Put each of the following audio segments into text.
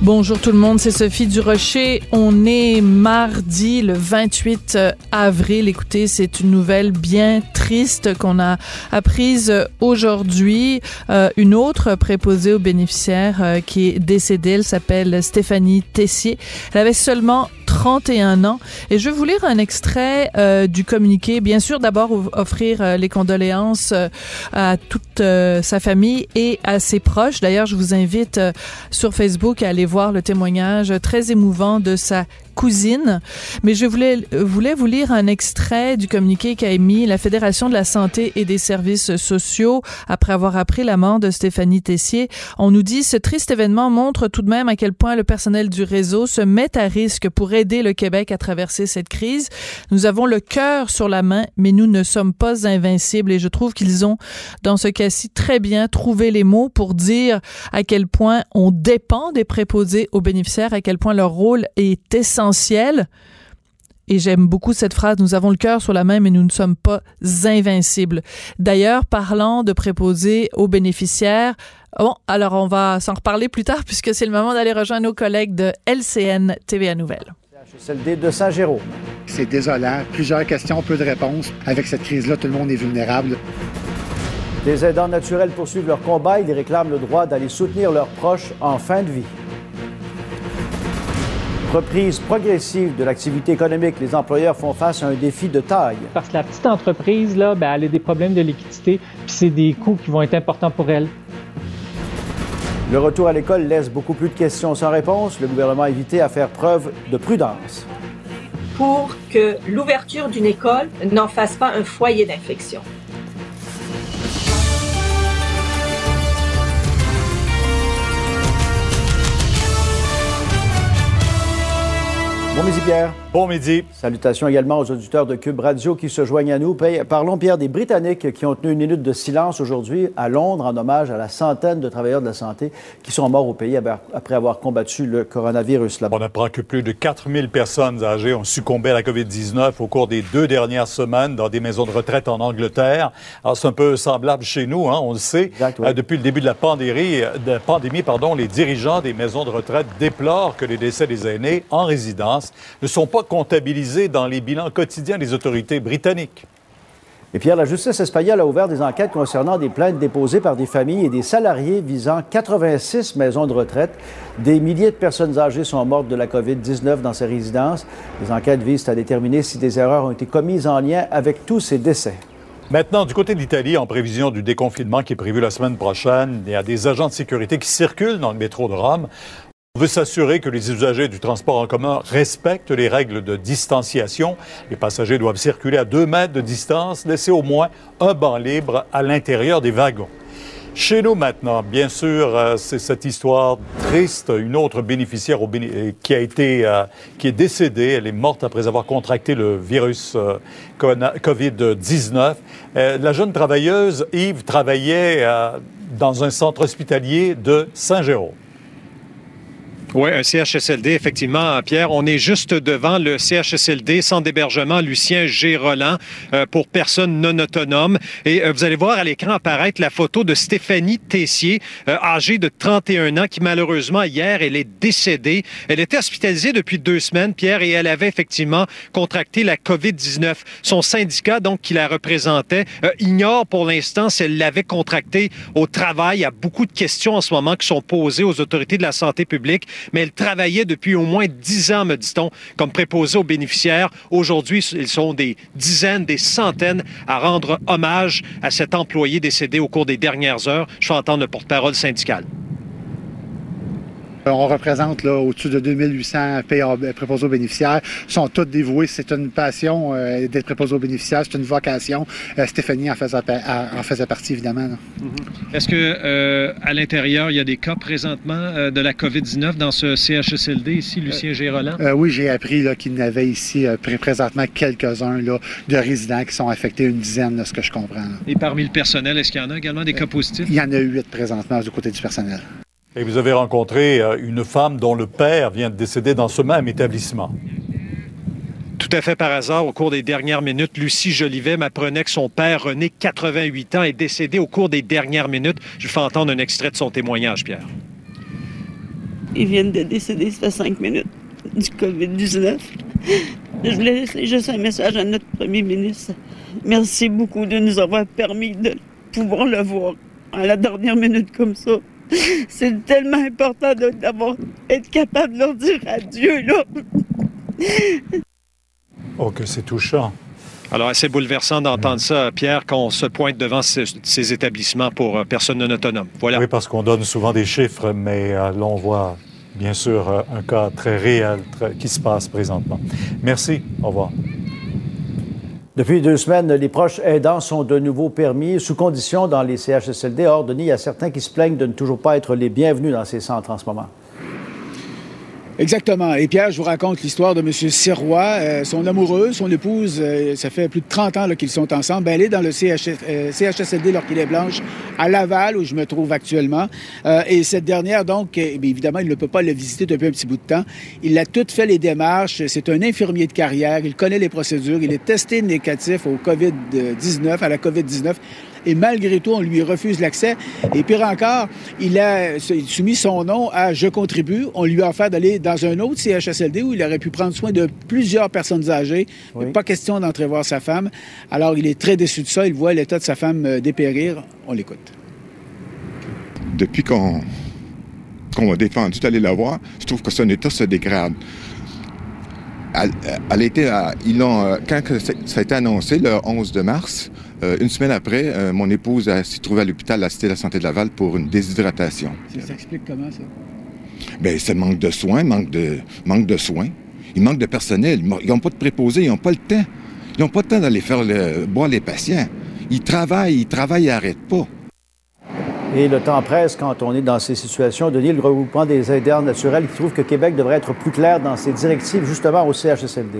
Bonjour tout le monde, c'est Sophie Durocher. On est mardi le 28 avril. Écoutez, c'est une nouvelle bien triste qu'on a apprise aujourd'hui. Euh, une autre préposée aux bénéficiaires euh, qui est décédée, elle s'appelle Stéphanie Tessier. Elle avait seulement 31 ans. Et je vais vous lire un extrait euh, du communiqué. Bien sûr, d'abord offrir euh, les condoléances euh, à toute sa famille et à ses proches. D'ailleurs, je vous invite sur Facebook à aller voir le témoignage très émouvant de sa Mais je voulais, voulais vous lire un extrait du communiqué qu'a émis la Fédération de la santé et des services sociaux après avoir appris la mort de Stéphanie Tessier. On nous dit ce triste événement montre tout de même à quel point le personnel du réseau se met à risque pour aider le Québec à traverser cette crise. Nous avons le cœur sur la main, mais nous ne sommes pas invincibles et je trouve qu'ils ont, dans ce cas-ci, très bien trouvé les mots pour dire à quel point on dépend des préposés aux bénéficiaires, à quel point leur rôle est essentiel et j'aime beaucoup cette phrase, nous avons le cœur sur la main, mais nous ne sommes pas invincibles. D'ailleurs, parlant de préposer aux bénéficiaires, bon, alors on va s'en reparler plus tard puisque c'est le moment d'aller rejoindre nos collègues de LCN TVA Nouvelles. CHSLD de Saint-Géraud. C'est désolant. Plusieurs questions, peu de réponses. Avec cette crise-là, tout le monde est vulnérable. Des aidants naturels poursuivent leur combat. Ils réclament le droit d'aller soutenir leurs proches en fin de vie. Reprise progressive de l'activité économique, les employeurs font face à un défi de taille. Parce que la petite entreprise, là, ben, elle a des problèmes de liquidité, puis c'est des coûts qui vont être importants pour elle. Le retour à l'école laisse beaucoup plus de questions sans réponse. Le gouvernement a invité à faire preuve de prudence. Pour que l'ouverture d'une école n'en fasse pas un foyer d'infection. Bon midi, Pierre. Bon midi. Salutations également aux auditeurs de Cube Radio qui se joignent à nous. Parlons, Pierre, des Britanniques qui ont tenu une minute de silence aujourd'hui à Londres en hommage à la centaine de travailleurs de la santé qui sont morts au pays après avoir combattu le coronavirus là-bas. On apprend que plus de 4000 personnes âgées ont succombé à la COVID-19 au cours des deux dernières semaines dans des maisons de retraite en Angleterre. Alors, c'est un peu semblable chez nous, hein, on le sait. Euh, depuis le début de la pandémie, de pandémie pardon, les dirigeants des maisons de retraite déplorent que les décès des aînés en résidence ne sont pas comptabilisés dans les bilans quotidiens des autorités britanniques. Et Pierre, la justice espagnole a ouvert des enquêtes concernant des plaintes déposées par des familles et des salariés visant 86 maisons de retraite. Des milliers de personnes âgées sont mortes de la COVID-19 dans ces résidences. Les enquêtes visent à déterminer si des erreurs ont été commises en lien avec tous ces décès. Maintenant, du côté de l'Italie, en prévision du déconfinement qui est prévu la semaine prochaine, il y a des agents de sécurité qui circulent dans le métro de Rome. On veut s'assurer que les usagers du transport en commun respectent les règles de distanciation. Les passagers doivent circuler à deux mètres de distance, laisser au moins un banc libre à l'intérieur des wagons. Chez nous maintenant, bien sûr, euh, c'est cette histoire triste. Une autre bénéficiaire euh, qui a été, euh, qui est décédée. Elle est morte après avoir contracté le virus COVID-19. la jeune travailleuse, Yves, travaillait dans un centre hospitalier de Saint-Jérôme. Oui, un CHSLD, effectivement, Pierre. On est juste devant le CHSLD, centre d'hébergement Lucien G. Roland euh, pour personnes non autonomes. Et euh, vous allez voir à l'écran apparaître la photo de Stéphanie Tessier, euh, âgée de 31 ans, qui malheureusement, hier, elle est décédée. Elle était hospitalisée depuis deux semaines, Pierre, et elle avait effectivement contracté la COVID-19. Son syndicat, donc, qui la représentait, ignore pour l'instant si elle l'avait contractée au travail. Il y a beaucoup de questions en ce moment qui sont posées aux autorités de la santé publique mais elle travaillait depuis au moins dix ans, me dit-on, comme préposée aux bénéficiaires. Aujourd'hui, ils sont des dizaines, des centaines à rendre hommage à cet employé décédé au cours des dernières heures. Je fais entendre le porte-parole syndical. On représente là, au-dessus de 2800 préposés aux bénéficiaires. Ils sont tous dévoués. C'est une passion euh, d'être préposé aux bénéficiaires. C'est une vocation. Euh, Stéphanie en faisait, en faisait, partie, évidemment. Mm-hmm. Est-ce que euh, à l'intérieur, il y a des cas présentement de la COVID-19 dans ce CHSLD ici, Lucien Géroland? oui, j'ai appris qu'il y en avait ici présentement quelques-uns de résidents qui sont affectés, une dizaine, de ce que je comprends. Et parmi le personnel, est-ce qu'il y en a également des cas positifs? Il y en a huit présentement du côté du personnel. Et vous avez rencontré euh, une femme dont le père vient de décéder dans ce même établissement. Tout à fait par hasard, au cours des dernières minutes, Lucie Jolivet m'apprenait que son père, René, 88 ans, est décédé au cours des dernières minutes. Je fais entendre un extrait de son témoignage, Pierre. Ils viennent de décéder, ça fait cinq minutes, du COVID-19. Je voulais laisser juste un message à notre premier ministre. Merci beaucoup de nous avoir permis de pouvoir le voir à la dernière minute comme ça. C'est tellement important d'avoir être capable de leur dire adieu, là. oh, que c'est touchant. Alors, assez bouleversant d'entendre ça, Pierre, qu'on se pointe devant ces, établissements pour euh, personnes non autonomes. Voilà. Oui, parce qu'on donne souvent des chiffres, mais euh, là, on voit bien sûr euh, un cas très réel qui se passe présentement. Merci. Au revoir. Depuis deux semaines, les proches aidants sont de nouveau permis sous condition dans les CHSLD. Or, Denis, il y a certains qui se plaignent de ne toujours pas être les bienvenus dans ces centres en ce moment. Exactement. Et Pierre, je vous raconte l'histoire de M. Sirois. Euh, son amoureuse, son épouse, euh, ça fait plus de 30 ans qu'ils sont ensemble. Ben, elle est dans le CH, euh, CHSLD est Blanche à Laval, où je me trouve actuellement. et cette dernière, donc, eh évidemment, il ne peut pas la visiter depuis un petit bout de temps. Il a tout fait les démarches. C'est un infirmier de carrière. Il connaît les procédures. Il est testé négatif au COVID-19, à la COVID-19 et malgré tout, on lui refuse l'accès. Et pire encore, il a soumis son nom à Je contribue. On lui a offert d'aller dans un autre CHSLD où il aurait pu prendre soin de plusieurs personnes âgées. Il n'est pas question d'entrer voir sa femme. Alors, il est très déçu de ça. Il voit l'état de sa femme euh, dépérir. On l'écoute. Depuis qu'on qu'on a défendu d'aller la voir, je trouve que son état se dégrade. Elle, était ils ont, quand ça a été annoncé le 11 de mars, euh, une semaine après, euh, mon épouse s'est trouvée à l'hôpital, à la Cité de la Santé de Laval, pour une déshydratation. Ça s'explique comment, ça? Bien, c'est manque de soins, manque de, manque de soins. Il manque de personnel. Ils n'ont pas de préposés, ils n'ont pas le temps. Ils n'ont pas le temps d'aller faire boire les patients. Ils travaillent, ils travaillent, ils n'arrêtent pas. Et le temps presse quand on est dans ces situations. Denis, le regroupement des aideurs naturels qui trouve que Québec devrait être plus clair dans ses directives, justement, au CHSLD.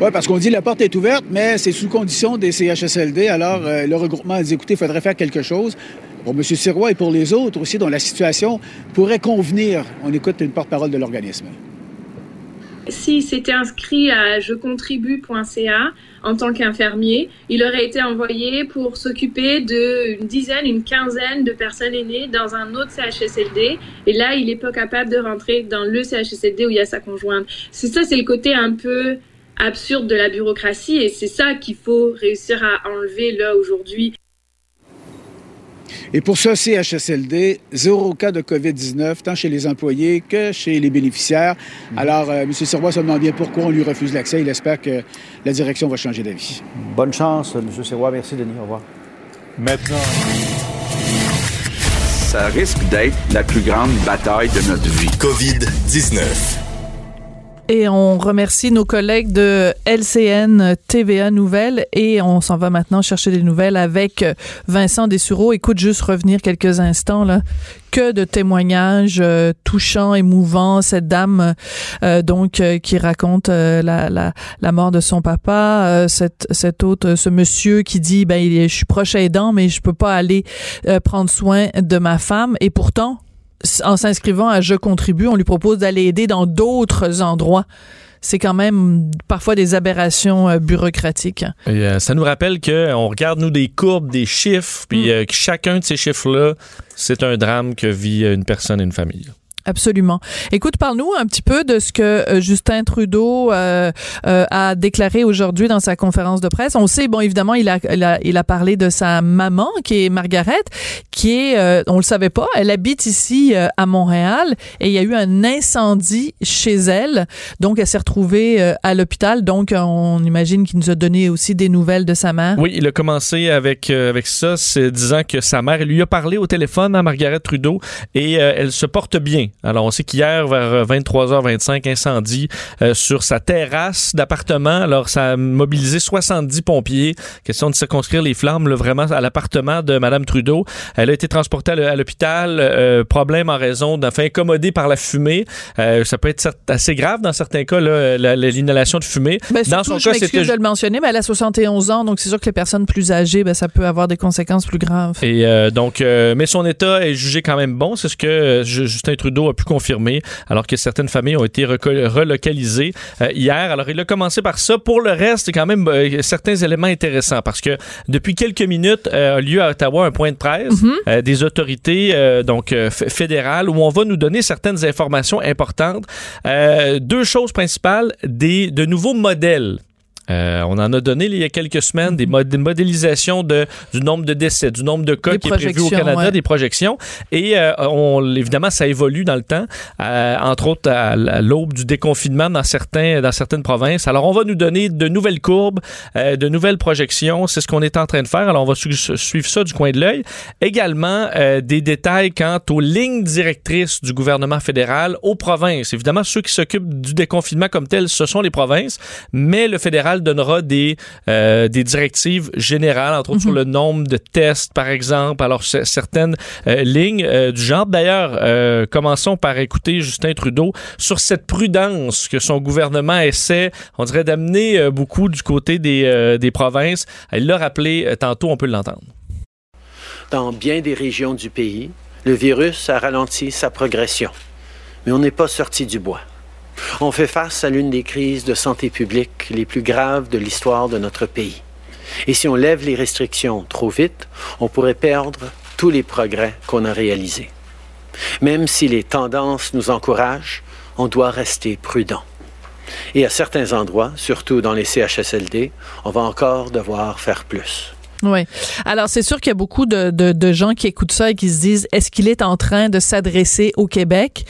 Oui, parce qu'on dit la porte est ouverte, mais c'est sous condition des CHSLD. Alors, euh, le regroupement a dit, écoutez, il faudrait faire quelque chose. Pour M. Sirois et pour les autres aussi, dont la situation pourrait convenir. On écoute une porte-parole de l'organisme. S'il s'était inscrit à jecontribue.ca en tant qu'infirmier, il aurait été envoyé pour s'occuper d'une dizaine, une quinzaine de personnes aînées dans un autre CHSLD. Et là, il n'est pas capable de rentrer dans le CHSLD où il y a sa conjointe. C'est ça, c'est le côté un peu absurde de la bureaucratie et c'est ça qu'il faut réussir à enlever là aujourd'hui. Et pour ce CHSLD, zéro cas de COVID-19, tant chez les employés que chez les bénéficiaires. Mhm. Alors, euh, M. Servois se demande bien pourquoi on lui refuse l'accès. Il espère que la direction va changer d'avis. Bonne chance, M. Servois. Merci, Denis. Au revoir. Maintenant. Ça risque d'être la plus grande bataille de notre vie. COVID-19. Et on remercie nos collègues de LCN TVA Nouvelles et on s'en va maintenant chercher des nouvelles avec Vincent Dessureau. Écoute, juste revenir quelques instants là. Que de témoignages euh, touchants, émouvants. Cette dame euh, donc euh, qui raconte la, la, la, mort de son papa. cette, cet autre, ce monsieur qui dit ben je suis proche aidant mais je peux pas aller prendre soin de ma femme. Et pourtant en s'inscrivant à Je contribue, on lui propose d'aller aider dans d'autres endroits c'est quand même parfois des aberrations euh, bureaucratiques. Euh, ça nous rappelle qu'on regarde, nous, des courbes, des chiffres, puis mm. euh, chacun de ces chiffres-là, c'est un drame que vit une personne et une famille. Absolument. Écoute, parle-nous un petit peu de ce que euh, Justin Trudeau euh, euh, a déclaré aujourd'hui dans sa conférence de presse. On sait, bon, évidemment, il a, il a, il a parlé de sa maman, qui est Margaret, qui est, on le savait pas, elle habite ici à Montréal et il y a eu un incendie chez elle. Donc, elle s'est retrouvée à l'hôpital. Donc, on imagine qu'il nous a donné aussi des nouvelles de sa mère. Oui, il a commencé avec, avec ça, disant que sa mère lui a parlé au téléphone à Margaret Trudeau et elle se porte bien. Alors, on sait qu'hier, vers 23h25, euh, incendie euh, sur sa terrasse d'appartement. Alors, ça a mobilisé 70 pompiers. Question de circonscrire les flammes vraiment à l'appartement de Mme Trudeau. Elle a été transportée à l'hôpital. Euh, problème en raison d'un fait incommodé par la fumée. ça peut être assez grave dans certains cas, l'inhalation de fumée. Ben, dans son je cas, c'était... de le mentionner, mais elle a 71 ans, donc c'est sûr que les personnes plus âgées, ben, ça peut avoir des conséquences plus graves. Et donc, mais son état est jugé quand même bon. C'est ce que Justin Trudeau a pu confirmé, alors que certaines familles ont été relocalisées euh, hier. Alors, il a commencé par ça. Pour le reste, c'est quand même euh, certains éléments intéressants parce que depuis quelques minutes euh, a lieu à Ottawa un point de presse mhm. des autorités donc fédérales où on va nous donner certaines informations importantes. deux choses principales, des, de nouveaux modèles euh, on en a donné il y a quelques semaines des, modélisations de, du nombre de décès, du nombre de cas qui est prévu au Canada, des projections. Et euh, on, évidemment, ça évolue dans le temps, euh, entre autres à, l'aube du déconfinement dans, certains, dans certaines provinces. Alors, on va nous donner de nouvelles courbes, de nouvelles projections. C'est ce qu'on est en train de faire. Alors, on va suivre ça du coin de l'œil. Également, des détails quant aux lignes directrices du gouvernement fédéral aux provinces. Évidemment, ceux qui s'occupent du déconfinement comme tel, ce sont les provinces, mais le fédéral donnera des, euh, des directives générales, entre autres sur mhm. le nombre de tests, par exemple. Alors, certaines euh, lignes euh, du genre. D'ailleurs, commençons par écouter Justin Trudeau sur cette prudence que son gouvernement essaie, on dirait, d'amener beaucoup du côté des, des provinces. Il l'a rappelé tantôt, on peut l'entendre. Dans bien des régions du pays, le virus a ralenti sa progression, mais on n'est pas sorti du bois. On fait face à l'une des crises de santé publique les plus graves de l'histoire de notre pays. Et si on lève les restrictions trop vite, on pourrait perdre tous les progrès qu'on a réalisés. Même si les tendances nous encouragent, on doit rester prudent. Et à certains endroits, surtout dans les CHSLD, on va encore devoir faire plus. Oui. Alors, c'est sûr qu'il y a beaucoup de, de, gens qui écoutent ça et qui se disent, est-ce qu'il est en train de s'adresser au Québec?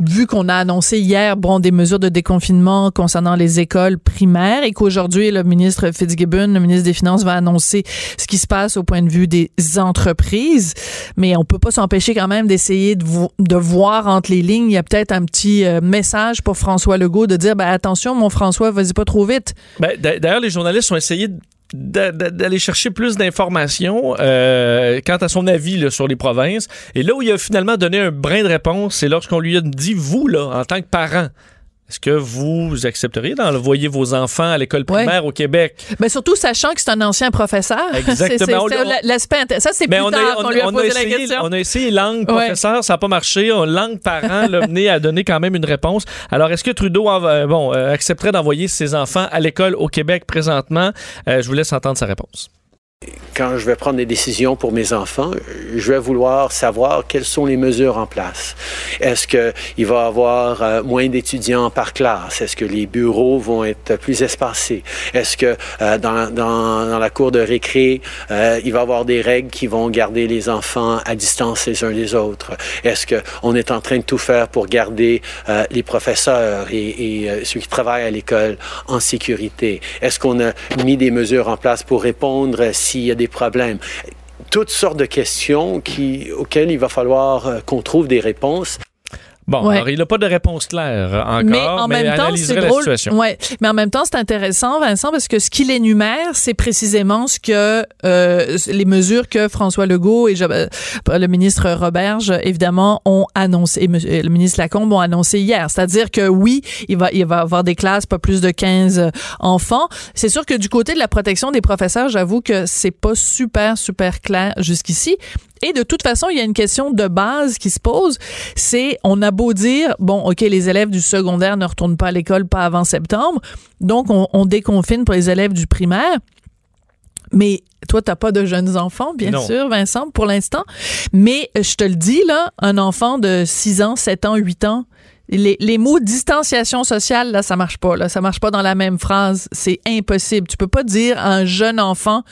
Vu qu'on a annoncé hier bon des mesures de déconfinement concernant les écoles primaires et qu'aujourd'hui le ministre Fitzgibbon, le ministre des Finances va annoncer ce qui se passe au point de vue des entreprises, mais on peut pas s'empêcher quand même d'essayer de, de, voir entre les lignes, il y a peut-être un petit euh, message pour François Legault de dire ben attention mon François, vas-y pas trop vite. Ben, d'ailleurs les journalistes ont essayé d'aller chercher plus d'informations euh, quant à son avis sur les provinces. Et là où il a finalement donné un brin de réponse, c'est lorsqu'on lui a dit, vous, là, en tant que parent, est-ce que vous accepteriez d'envoyer vos enfants à l'école primaire au Québec? Mais surtout sachant que c'est un ancien professeur. Exactement. L'aspect ça, c'est plus tard qu'on lui a, posé essayé, la question. On a essayé langue professeur, ça n'a pas marché. Langue parent l'a mené à donner quand même une réponse. Alors, est-ce que Trudeau bon, euh, accepterait d'envoyer ses enfants à l'école au Québec présentement? Euh, je vous laisse entendre sa réponse quand je vais prendre des décisions pour mes enfants, je vais vouloir savoir quelles sont les mesures en place. Est-ce qu'il va y avoir euh, moins d'étudiants par classe? Est-ce que les bureaux vont être plus espacés? Est-ce que euh, dans, la cour de récré, euh, il va y avoir des règles qui vont garder les enfants à distance les uns des autres? Est-ce qu'on est en train de tout faire pour garder les professeurs et, et ceux qui travaillent à l'école en sécurité? Est-ce qu'on a mis des mesures en place pour répondre s'il y a des problèmes toutes sortes de questions auxquelles il va falloir euh, qu'on trouve des réponses. Bon, alors il n'a pas de réponse claire encore, mais en même temps, c'est drôle. Ouais, mais en même temps, c'est intéressant, Vincent, parce que ce qu'il énumère, c'est précisément ce que euh, les mesures que François Legault et euh, le ministre Roberge, évidemment, ont annoncé, et le ministre Lacombe ont annoncé hier. C'est-à-dire que oui, il va, il va avoir des classes pas plus de 15 enfants. C'est sûr que du côté de la protection des professeurs, j'avoue que c'est pas super super clair jusqu'ici. Et de toute façon, il y a une question de base qui se pose. C'est, on a beau dire, bon, OK, les élèves du secondaire ne retournent pas à l'école pas avant septembre. Donc, on, on déconfine pour les élèves du primaire. Mais toi, t'as pas de jeunes enfants, bien Non. sûr, Vincent, pour l'instant. Mais je te le dis, là, un enfant de 6 ans, 7 ans, 8 ans, les, les mots distanciation sociale, là, ça marche pas. Là, ça marche pas dans la même phrase. C'est impossible. Tu peux pas dire à un jeune enfant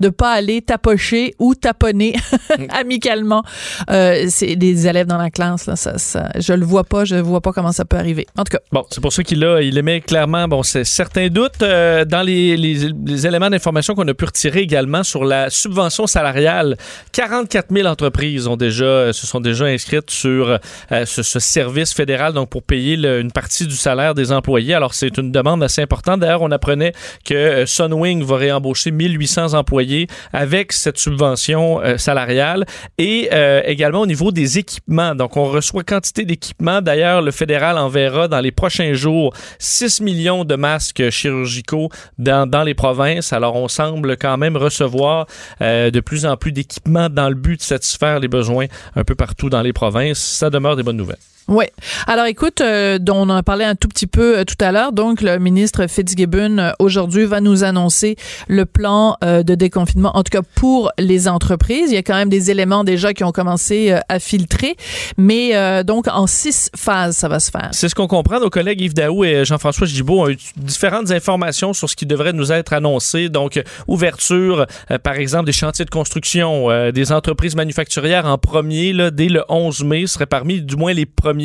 de pas aller tapocher ou taponner amicalement euh, c'est des élèves dans la classe. Là, ça, ça, je le vois pas. Je vois pas comment ça peut arriver. En tout cas, Bon, c'est pour ça qu'il a, il émet clairement bon, c'est certains doutes euh, dans les, les- les éléments d'information qu'on a pu retirer également sur la subvention salariale. 44 000 entreprises ont déjà, se sont déjà inscrites sur euh, ce, ce service fédéral, donc pour payer le- une partie du salaire des employés. Alors, c'est une demande assez importante. D'ailleurs, on apprenait que euh, Sunwing va réembaucher 1800 employés avec cette subvention euh, salariale et euh, également au niveau des équipements. Donc, on reçoit quantité d'équipements. D'ailleurs, le fédéral enverra dans les prochains jours 6 millions de masques chirurgicaux dans, dans les provinces. Alors, on semble quand même recevoir euh, de plus en plus d'équipements dans le but de satisfaire les besoins un peu partout dans les provinces. Ça demeure des bonnes nouvelles. Oui. Alors écoute, euh, on en a parlé un tout petit peu euh, tout à l'heure. Donc le ministre Fitzgibbon euh, aujourd'hui va nous annoncer le plan euh, de déconfinement, en tout cas pour les entreprises. Il y a quand même des éléments déjà qui ont commencé euh, à filtrer, mais donc en six phases ça va se faire. C'est ce qu'on comprend. Nos collègues Yves Daou et Jean-François Gibault ont eu différentes informations sur ce qui devrait nous être annoncé. Donc, ouverture, par exemple, des chantiers de construction, des entreprises manufacturières en premier, là, dès le 11 mai, seraient parmi du moins les premiers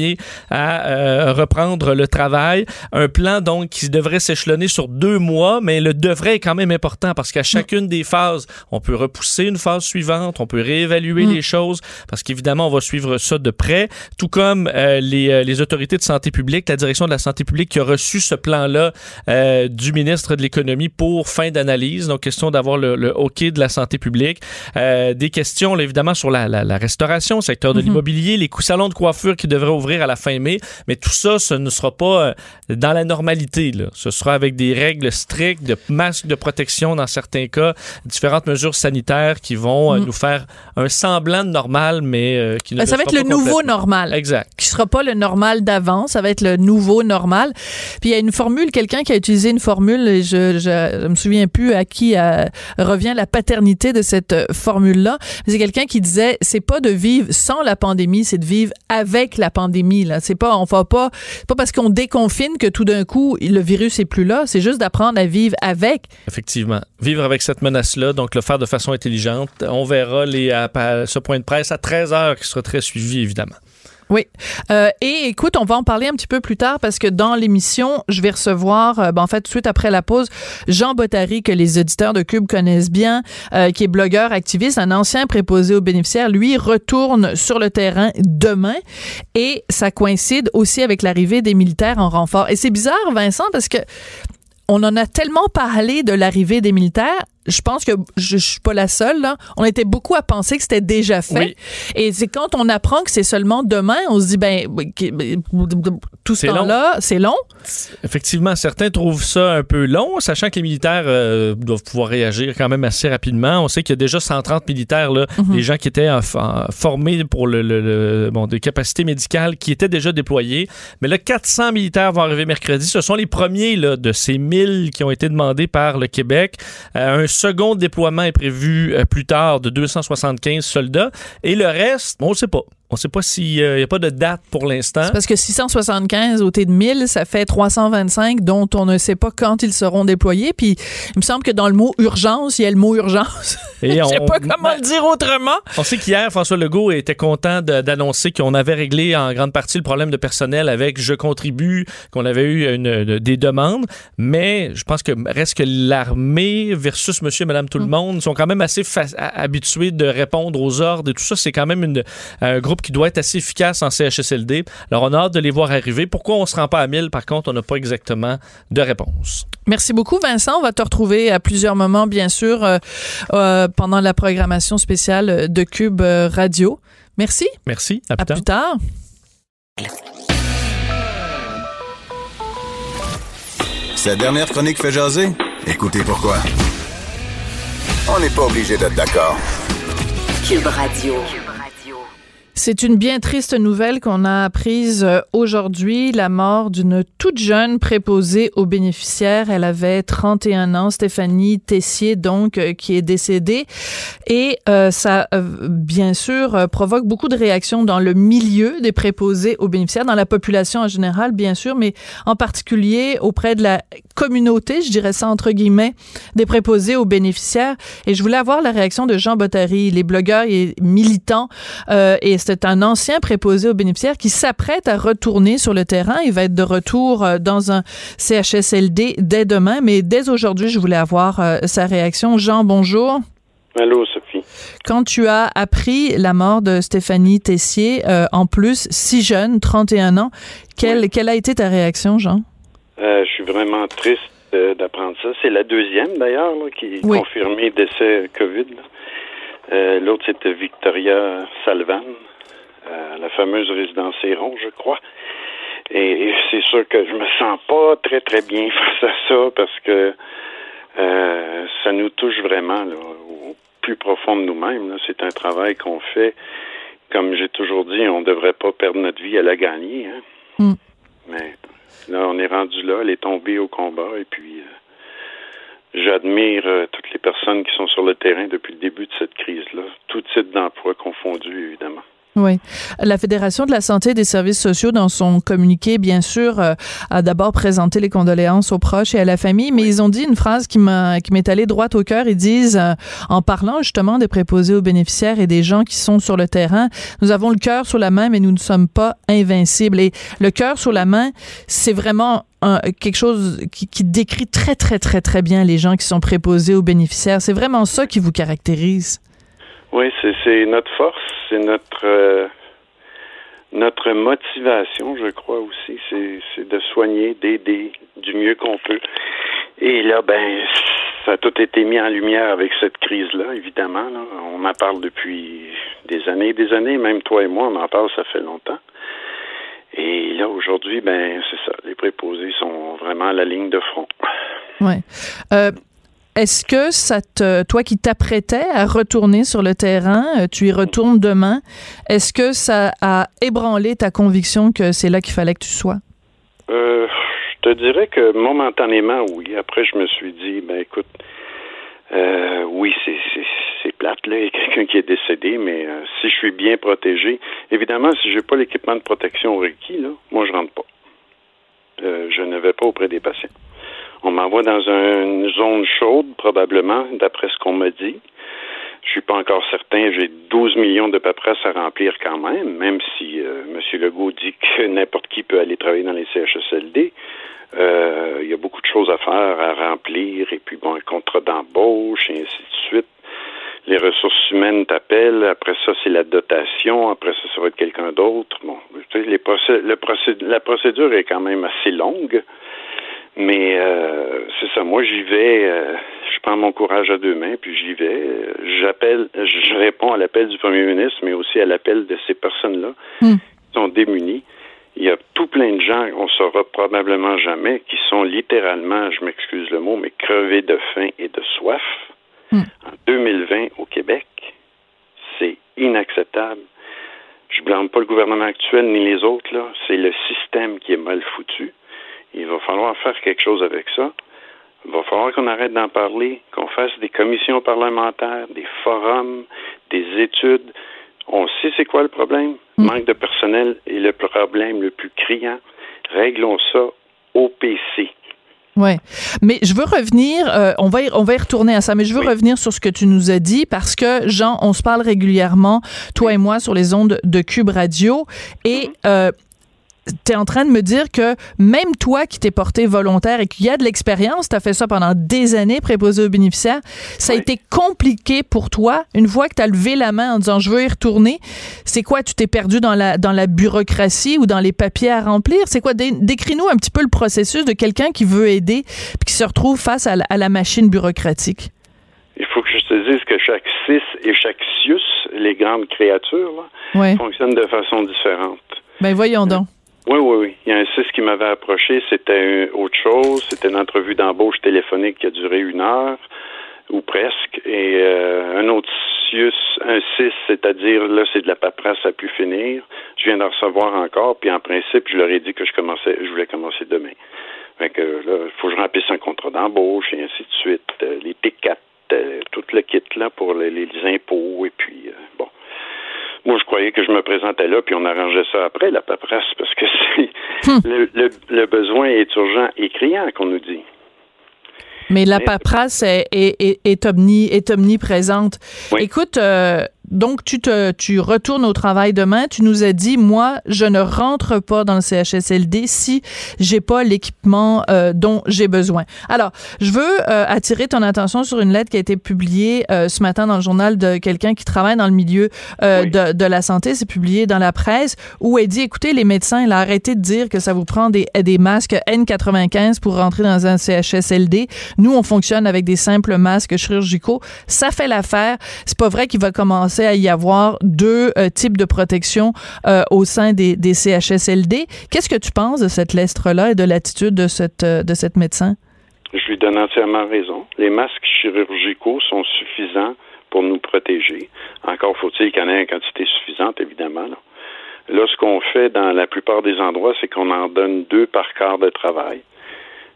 à euh, reprendre le travail. Un plan, donc, qui devrait s'échelonner sur deux mois, mais le devrait est quand même important parce qu'à chacune des phases, on peut repousser une phase suivante, on peut réévaluer Mm. les choses parce qu'évidemment, on va suivre ça de près, tout comme euh, les, euh, les autorités de santé publique, la direction de la santé publique qui a reçu ce plan-là euh, du ministre de l'Économie pour fin d'analyse. Donc, question d'avoir le, le OK de la santé publique. Euh, des questions, là, évidemment, sur la, la, la restauration, secteur de Mhm. l'immobilier, les salons de coiffure qui devraient ouvrir à la fin mai. Mais tout ça, ce ne sera pas euh, dans la normalité. Là. Ce sera avec des règles strictes, de masques de protection dans certains cas, différentes mesures sanitaires qui vont Mhm. nous faire un semblant de normal, mais euh, qui ne Ben, ça va être le nouveau normal. Exact. Qui sera pas le normal d'avant, ça va être le nouveau normal. Puis il y a une formule, quelqu'un qui a utilisé une formule, et je, je, je me souviens plus à qui euh, revient la paternité de cette formule-là. C'est quelqu'un qui disait, c'est pas de vivre sans la pandémie, c'est de vivre avec la pandémie. C'est pas, parce qu'on déconfine que tout d'un coup le virus est plus là. C'est juste d'apprendre à vivre avec. Effectivement. Vivre avec cette menace-là, donc le faire de façon intelligente. On verra les, ce point de presse à 13 heures qui sera très suivi, évidemment. Oui. Euh, et écoute, on va en parler un petit peu plus tard parce que dans l'émission, je vais recevoir, euh, ben, en fait, tout de suite après la pause, Jean Bottary, que les auditeurs de Cube connaissent bien, euh, qui est blogueur, activiste, un ancien préposé aux bénéficiaires. Lui retourne sur le terrain demain et ça coïncide aussi avec l'arrivée des militaires en renfort. Et c'est bizarre, Vincent, parce que on en a tellement parlé de l'arrivée des militaires. Je pense que je, je suis pas la seule. Là. On était beaucoup à penser que c'était déjà fait. Oui. Et c'est quand on apprend que c'est seulement demain, on se dit ben ok, ben, tout ce temps-là, c'est long. Effectivement, certains trouvent ça un peu long, sachant que les militaires euh, doivent pouvoir réagir quand même assez rapidement. On sait qu'il y a déjà 130 militaires, là, Mhm. des gens qui étaient en- en- formés pour le, le- le- bon, des capacités médicales qui étaient déjà déployés. Mais là, 400 militaires vont arriver mercredi. Ce sont les premiers là, de ces 1000 qui ont été demandés par le Québec. Euh, un second déploiement est prévu euh, plus tard de 275 soldats. Et le reste, on ne sait pas. On ne sait pas s'il n'y a pas de date pour l'instant. C'est parce que 675 au T de 1000, ça fait 325 dont on ne sait pas quand ils seront déployés. Puis il me semble que dans le mot urgence, il y a le mot urgence. Et Je sais on- pas comment le dire autrement. On sait qu'hier, François Legault était content d'annoncer qu'on avait réglé en grande partie le problème de personnel avec Je contribue, qu'on avait eu une- une- des demandes, mais je pense que reste que l'armée versus monsieur et madame tout le monde sont quand même assez habitués de répondre aux ordres et tout ça. C'est quand même une- un groupe qui doit être assez efficace en CHSLD. Alors, on a hâte de les voir arriver. Pourquoi on ne se rend pas à 1000? Par contre, on n'a pas exactement de réponse. Merci beaucoup, Vincent. On va te retrouver à plusieurs moments, bien sûr, euh, euh, pendant la programmation spéciale de Cube euh, Radio. Merci. Merci. À plus À tard. plus tard. Sa dernière chronique fait jaser? Écoutez pourquoi. On n'est pas obligé d'être d'accord. Cube Radio. C'est une bien triste nouvelle qu'on a apprise euh, aujourd'hui, la mort d'une toute jeune préposée aux bénéficiaires. Elle avait 31 ans, Stéphanie Tessier, donc, euh, qui est décédée. Et euh, ça, bien sûr, provoque beaucoup de réactions dans le milieu des préposés aux bénéficiaires, dans la population en général, bien sûr, mais en particulier auprès de la communauté, je dirais ça entre guillemets, des préposés aux bénéficiaires. Et je voulais avoir la réaction de Jean Bottary, les blogueurs et militants et c'est un ancien préposé aux bénéficiaires qui s'apprête à retourner sur le terrain. Il va être de retour euh, dans un CHSLD dès demain, mais dès aujourd'hui, je voulais avoir euh, sa réaction. Jean, bonjour. Allô, Sophie. Quand tu as appris la mort de Stéphanie Tessier, euh, en plus, si jeune, 31 ans, quelle, quelle a été ta réaction, Jean? je suis vraiment triste d'apprendre ça. C'est la deuxième, d'ailleurs, qui est confirmée décès COVID. L'autre, c'était Victoria Salvan la fameuse résidence Héron, je crois. Et, c'est sûr que je me sens pas très très bien face à ça parce que euh, ça nous touche vraiment au plus profond de nous-mêmes. C'est un travail qu'on fait. Comme j'ai toujours dit, on ne devrait pas perdre notre vie à la gagner. Hein. Mm. Mais là, on est rendu là, elle est tombée au combat et puis euh, j'admire euh, toutes les personnes qui sont sur le terrain depuis le début de cette crise-là, tout type d'emploi confondu, évidemment. Oui. La Fédération de la santé et des services sociaux, dans son communiqué, bien sûr, euh, a d'abord présenté les condoléances aux proches et à la famille, mais ils ont dit une phrase qui m'est allée droite au cœur. Ils disent, euh, en parlant justement des préposés aux bénéficiaires et des gens qui sont sur le terrain, nous avons le cœur sur la main, mais nous ne sommes pas invincibles. Et le cœur sur la main, c'est vraiment quelque chose qui, qui, décrit très, très, très, très bien les gens qui sont préposés aux bénéficiaires. C'est vraiment ça qui vous caractérise. Oui, c'est notre force, c'est notre euh, motivation, je crois aussi, c'est de soigner, d'aider du mieux qu'on peut. Et là, ben, ça a tout été mis en lumière avec cette crise-là, évidemment. On en parle depuis des années des années, même toi et moi, on en parle, ça fait longtemps. Et là, aujourd'hui, ben, c'est ça, les préposés sont vraiment à la ligne de front. Euh, est-ce que ça toi qui t'apprêtais à retourner sur le terrain, euh, tu y retournes demain, est-ce que ça a ébranlé ta conviction que c'est là qu'il fallait que tu sois? Euh, je te dirais que momentanément, oui. Après, je me suis dit, ben écoute, euh, oui, c'est, plate, là, il y a quelqu'un qui est décédé, mais si je suis bien protégé, évidemment, si j'ai pas l'équipement de protection requis, là, moi, je rentre pas. je ne vais pas auprès des patients. On m'envoie dans une zone chaude, probablement, d'après ce qu'on m'a dit. Je suis pas encore certain. J'ai 12 millions de paperasses à remplir quand même, même si euh, M. Legault dit que n'importe qui peut aller travailler dans les CHSLD. Euh, il y a beaucoup de choses à faire, à remplir, et puis bon, un contrat d'embauche, et ainsi de suite. Les ressources humaines t'appellent, après ça, c'est la dotation, après ça, ça va être quelqu'un d'autre. Bon, les la procédure est quand même assez longue. Mais euh, c'est ça, moi j'y vais, euh, je prends mon courage à deux mains, puis j'y vais. J'appelle, je réponds à l'appel du premier ministre, mais aussi à l'appel de ces personnes-là hmm. qui sont démunies. Il y a tout plein de gens, on saura probablement jamais, qui sont littéralement, je m'excuse le mot, mais crevés de faim et de soif. Hmm. En 2020 au Québec, c'est inacceptable. Je blâme pas le gouvernement actuel ni les autres, là. C'est le système qui est mal foutu. Il va falloir faire quelque chose avec ça. Il va falloir qu'on arrête d'en parler, qu'on fasse des commissions parlementaires, des forums, des études. On sait c'est quoi le problème? Mm. Manque de personnel est le problème le plus criant. Réglons ça au PC. Ouais, mais je veux revenir. Euh, on va y, on va y retourner à ça, mais je veux revenir sur ce que tu nous as dit parce que Jean, on se parle régulièrement, toi et moi, sur les ondes de Cube Radio, et mm-hmm. euh, tu es en train de me dire que même toi qui t'es porté volontaire et qui a de l'expérience, tu as fait ça pendant des années, préposé aux bénéficiaires, ça a été compliqué pour toi une fois que tu as levé la main en disant je veux y retourner. C'est quoi, tu t'es perdu dans la, dans la bureaucratie ou dans les papiers à remplir? C'est quoi? Décris-nous un petit peu le processus de quelqu'un qui veut aider puis qui se retrouve face à la, machine bureaucratique. Il faut que je te dise que chaque cis et chaque sius, les grandes créatures, fonctionnent de façon différente. Ben voyons donc. Oui, oui, oui. Il y a un CIS qui m'avait approché, c'était autre chose. C'était une entrevue d'embauche téléphonique qui a duré une heure ou presque. Et euh, un autre un 6, c'est-à-dire, là, c'est de la paperasse à pu finir. Je viens d'en recevoir encore, puis en principe, je leur ai dit que je commençais, je voulais commencer demain. Fait que là, il faut que je remplisse un contrat d'embauche et ainsi de suite. Euh, les T4, euh, tout le kit là pour les, les impôts et puis euh. Moi, je croyais que je me présentais là, puis on arrangeait ça après, la paperasse, parce que c'est le, le, le besoin est urgent et criant, qu'on nous dit. Mais la paperasse est, est, est, est, omni, est omniprésente. Écoute, euh, donc tu te tu retournes au travail demain. Tu nous as dit, moi, je ne rentre pas dans le CHSLD si j'ai pas l'équipement euh, dont j'ai besoin. Alors, je veux euh, attirer ton attention sur une lettre qui a été publiée euh, ce matin dans le journal de quelqu'un qui travaille dans le milieu de, de, la santé. C'est publié dans la presse où elle dit, écoutez, les médecins, il a arrêté de dire que ça vous prend des, des masques N95 pour rentrer dans un CHSLD. Nous, on fonctionne avec des simples masques chirurgicaux. Ça fait l'affaire. C'est pas vrai qu'il va commencer à y avoir deux euh, types de protection euh, au sein des, CHSLD. Qu'est-ce que tu penses de cette lettre-là et de l'attitude de cette, euh, de cette médecin? Je lui donne entièrement raison. Les masques chirurgicaux sont suffisants pour nous protéger. Encore faut-il qu'il y en ait une quantité suffisante, évidemment. Là. là, ce qu'on fait dans la plupart des endroits, c'est qu'on en donne deux par quart de travail.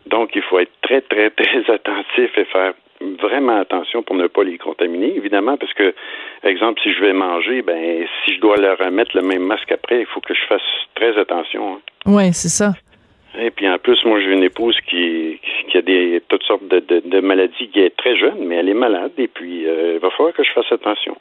Donc, il faut être très, très, très attentif et faire vraiment attention pour ne pas les contaminer, évidemment, parce que, exemple, si je vais manger, ben, si je dois leur remettre le même masque après, il faut que je fasse très attention. Hein. Oui, c'est ça. Et puis en plus, moi, j'ai une épouse qui, qui a des toutes sortes de, de, de, maladies, qui est très jeune, mais elle est malade, et puis euh, il va falloir que je fasse attention.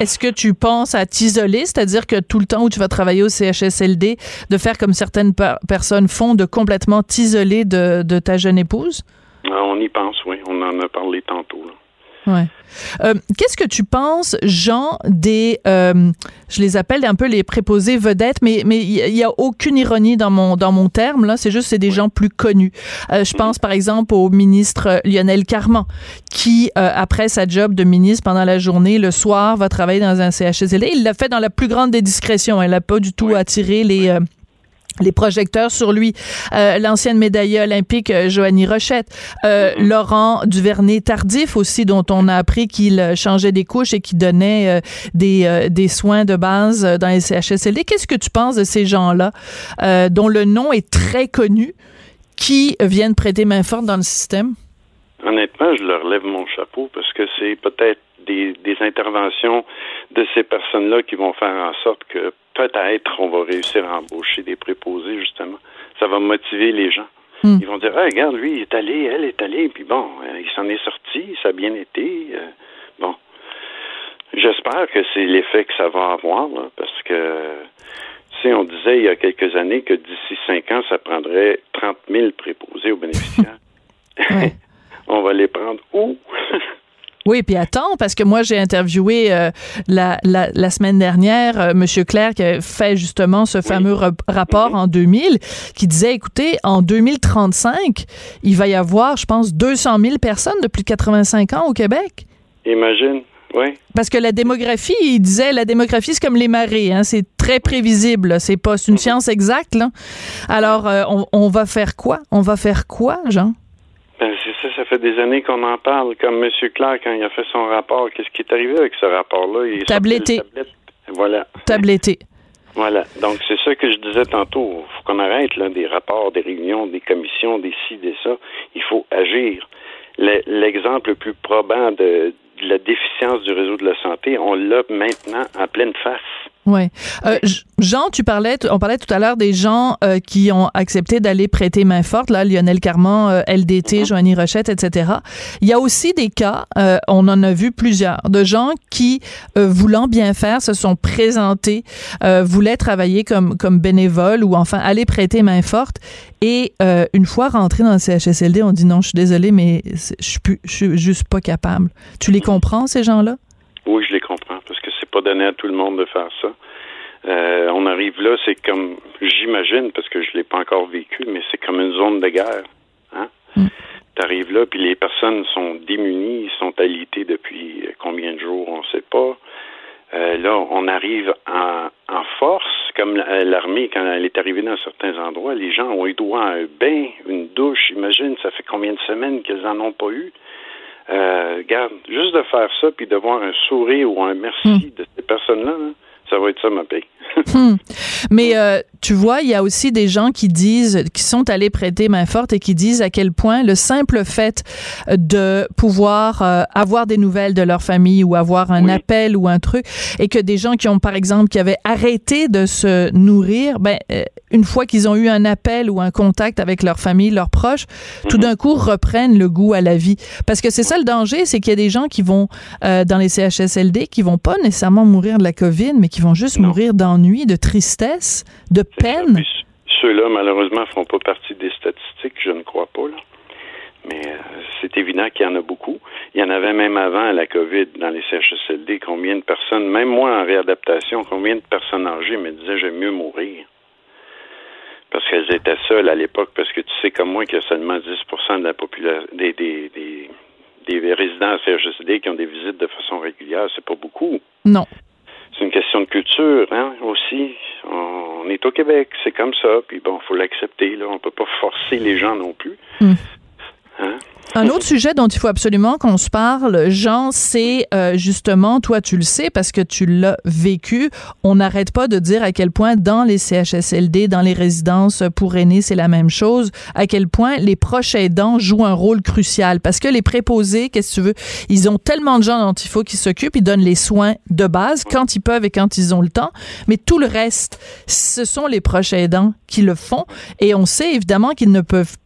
Est-ce que tu penses à t'isoler, c'est-à-dire que tout le temps où tu vas travailler au CHSLD, de faire comme certaines per personnes font, de complètement t'isoler de, de ta jeune épouse? Ah, on y pense, oui. On en a parlé tantôt. Là. Ouais. Euh, Qu'est-ce que tu penses, Jean, des, euh, je les appelle un peu les préposés vedettes, mais mais il y, a aucune ironie dans mon dans mon terme là. C'est juste c'est des gens plus connus. Euh, je pense par exemple au ministre Lionel Carman, qui après sa job de ministre pendant la journée, le soir va travailler dans un CHSLD. Il l'a fait dans la plus grande des discrétions. Elle n'a pas du tout attiré les les projecteurs sur lui. Euh, L'ancienne médaillée olympique euh, Joanie Rochette. Euh, mm -hmm. Laurent Duvernay-Tardif aussi, dont on a appris qu'il changeait des couches et qui donnait des, des soins de base dans les CHSLD. Qu'est-ce que tu penses de ces gens-là, dont le nom est très connu, qui viennent prêter main forte dans le système? Honnêtement, je leur lève mon chapeau parce que c'est peut-être des, des interventions de ces personnes-là qui vont faire en sorte que peut-être on va réussir à embaucher des préposés, justement. Ça va motiver les gens. Mm. Ils vont dire, ah, regarde, lui, il est allé, elle est allée, puis bon, euh, il s'en est sorti, ça a bien été. Euh, bon. J'espère que c'est l'effet que ça va avoir, là, parce que, tu sais, on disait il y a quelques années que d'ici cinq ans, ça prendrait 30 000 préposés aux bénéficiaires. On va les prendre où? Oui, puis attends, parce que moi, j'ai interviewé euh, la, la, la, semaine dernière euh, M. Claire qui a fait justement ce fameux oui. rapport mm -hmm. en 2000 qui disait, écoutez, en 2035, il va y avoir, je pense, 200 000 personnes de plus de 85 ans au Québec. Imagine. Oui. Parce que la démographie, il disait, la démographie, c'est comme les marées, hein, c'est très prévisible, c'est pas une -hmm. science exacte. Là. Alors, euh, on, on va faire quoi? On va faire quoi, Jean? Ben, c'est ça, ça fait des années qu'on en parle. Comme M. Clark, quand il a fait son rapport, qu'est-ce qui est arrivé avec ce rapport-là? Tabletté. Voilà. Tabletté. Voilà. Donc, c'est ça que je disais tantôt. Il faut qu'on arrête là, des rapports, des réunions, des commissions, des ci, des ça. Il faut agir. L'exemple le plus probant de, de la déficience du réseau de la santé, on l'a maintenant en pleine face. Ouais. Euh, Jean, tu parlais, on parlait tout à l'heure des gens euh, qui ont accepté d'aller prêter main forte, là, Lionel Carman, euh, LDT, mm -hmm. Joanie Rochette, etc. Il y a aussi des cas, euh, on en a vu plusieurs, de gens qui, euh, voulant bien faire, se sont présentés, euh, voulaient travailler comme, comme bénévoles ou enfin aller prêter main forte. Et une fois rentrés dans le CHSLD, on dit non, je suis désolé, mais je suis, je suis juste pas capable. Tu les comprends, ces gens-là? Oui, je les comprends, pas donné à tout le monde de faire ça. Euh, on arrive là, c'est comme, j'imagine, parce que je l'ai pas encore vécu, mais c'est comme une zone de guerre. Hein? Mm. Tu arrives là, puis les personnes sont démunies, ils sont alités depuis combien de jours, on sait pas. Euh, là, on arrive en, en force, comme l'armée, quand elle est arrivée dans certains endroits, les gens ont eu droit à un bain, une douche, imagine, ça fait combien de semaines qu'ils en ont pas eu? Euh, regarde, juste de faire ça, puis de voir un sourire ou un merci Hmm. de ces personnes-là, là, ça va être ça ma paye. Hmm. Mais euh, tu vois, il y a aussi des gens qui disent, qui sont allés prêter main forte et qui disent à quel point le simple fait de pouvoir euh, avoir des nouvelles de leur famille ou avoir un appel ou un truc, et que des gens qui ont, par exemple, qui avaient arrêté de se nourrir, ben, euh, une fois qu'ils ont eu un appel ou un contact avec leur famille, leurs proches, tout d'un coup reprennent le goût à la vie. Parce que c'est ça le danger, c'est qu'il y a des gens qui vont euh, dans les CHSLD qui vont pas nécessairement mourir de la COVID, mais qui vont juste mourir d'ennui, de tristesse, de peine? Ceux-là, malheureusement, ne feront pas partie des statistiques, je ne crois pas. Là. Mais euh, c'est évident qu'il y en a beaucoup. Il y en avait même avant la COVID dans les CHSLD. Combien de personnes, même moi en réadaptation, combien de personnes âgées me disaient j'aime mieux mourir? Parce qu'elles étaient seules à l'époque, parce que tu sais comme moi qu'il y a seulement 10% de la population des, des, des, des résidents à CHSLD qui ont des visites de façon régulière. C'est pas beaucoup. Non. C'est une question de culture, hein, aussi. On est au Québec, c'est comme ça. Puis bon, faut l'accepter. Là, on peut pas forcer les gens non plus. Hmm. Hein? Un autre sujet dont il faut absolument qu'on se parle, Jean, c'est euh, justement, toi tu le sais parce que tu l'as vécu, on n'arrête pas de dire à quel point dans les CHSLD, dans les résidences pour aînés, c'est la même chose, à quel point les proches aidants jouent un rôle crucial. Parce que les préposés, qu'est-ce que tu veux, ils ont tellement de gens dont il faut qu'ils s'occupent, ils donnent les soins de base quand ils peuvent et quand ils ont le temps, mais tout le reste, ce sont les proches aidants qui le font. Et on sait évidemment qu'ils ne peuvent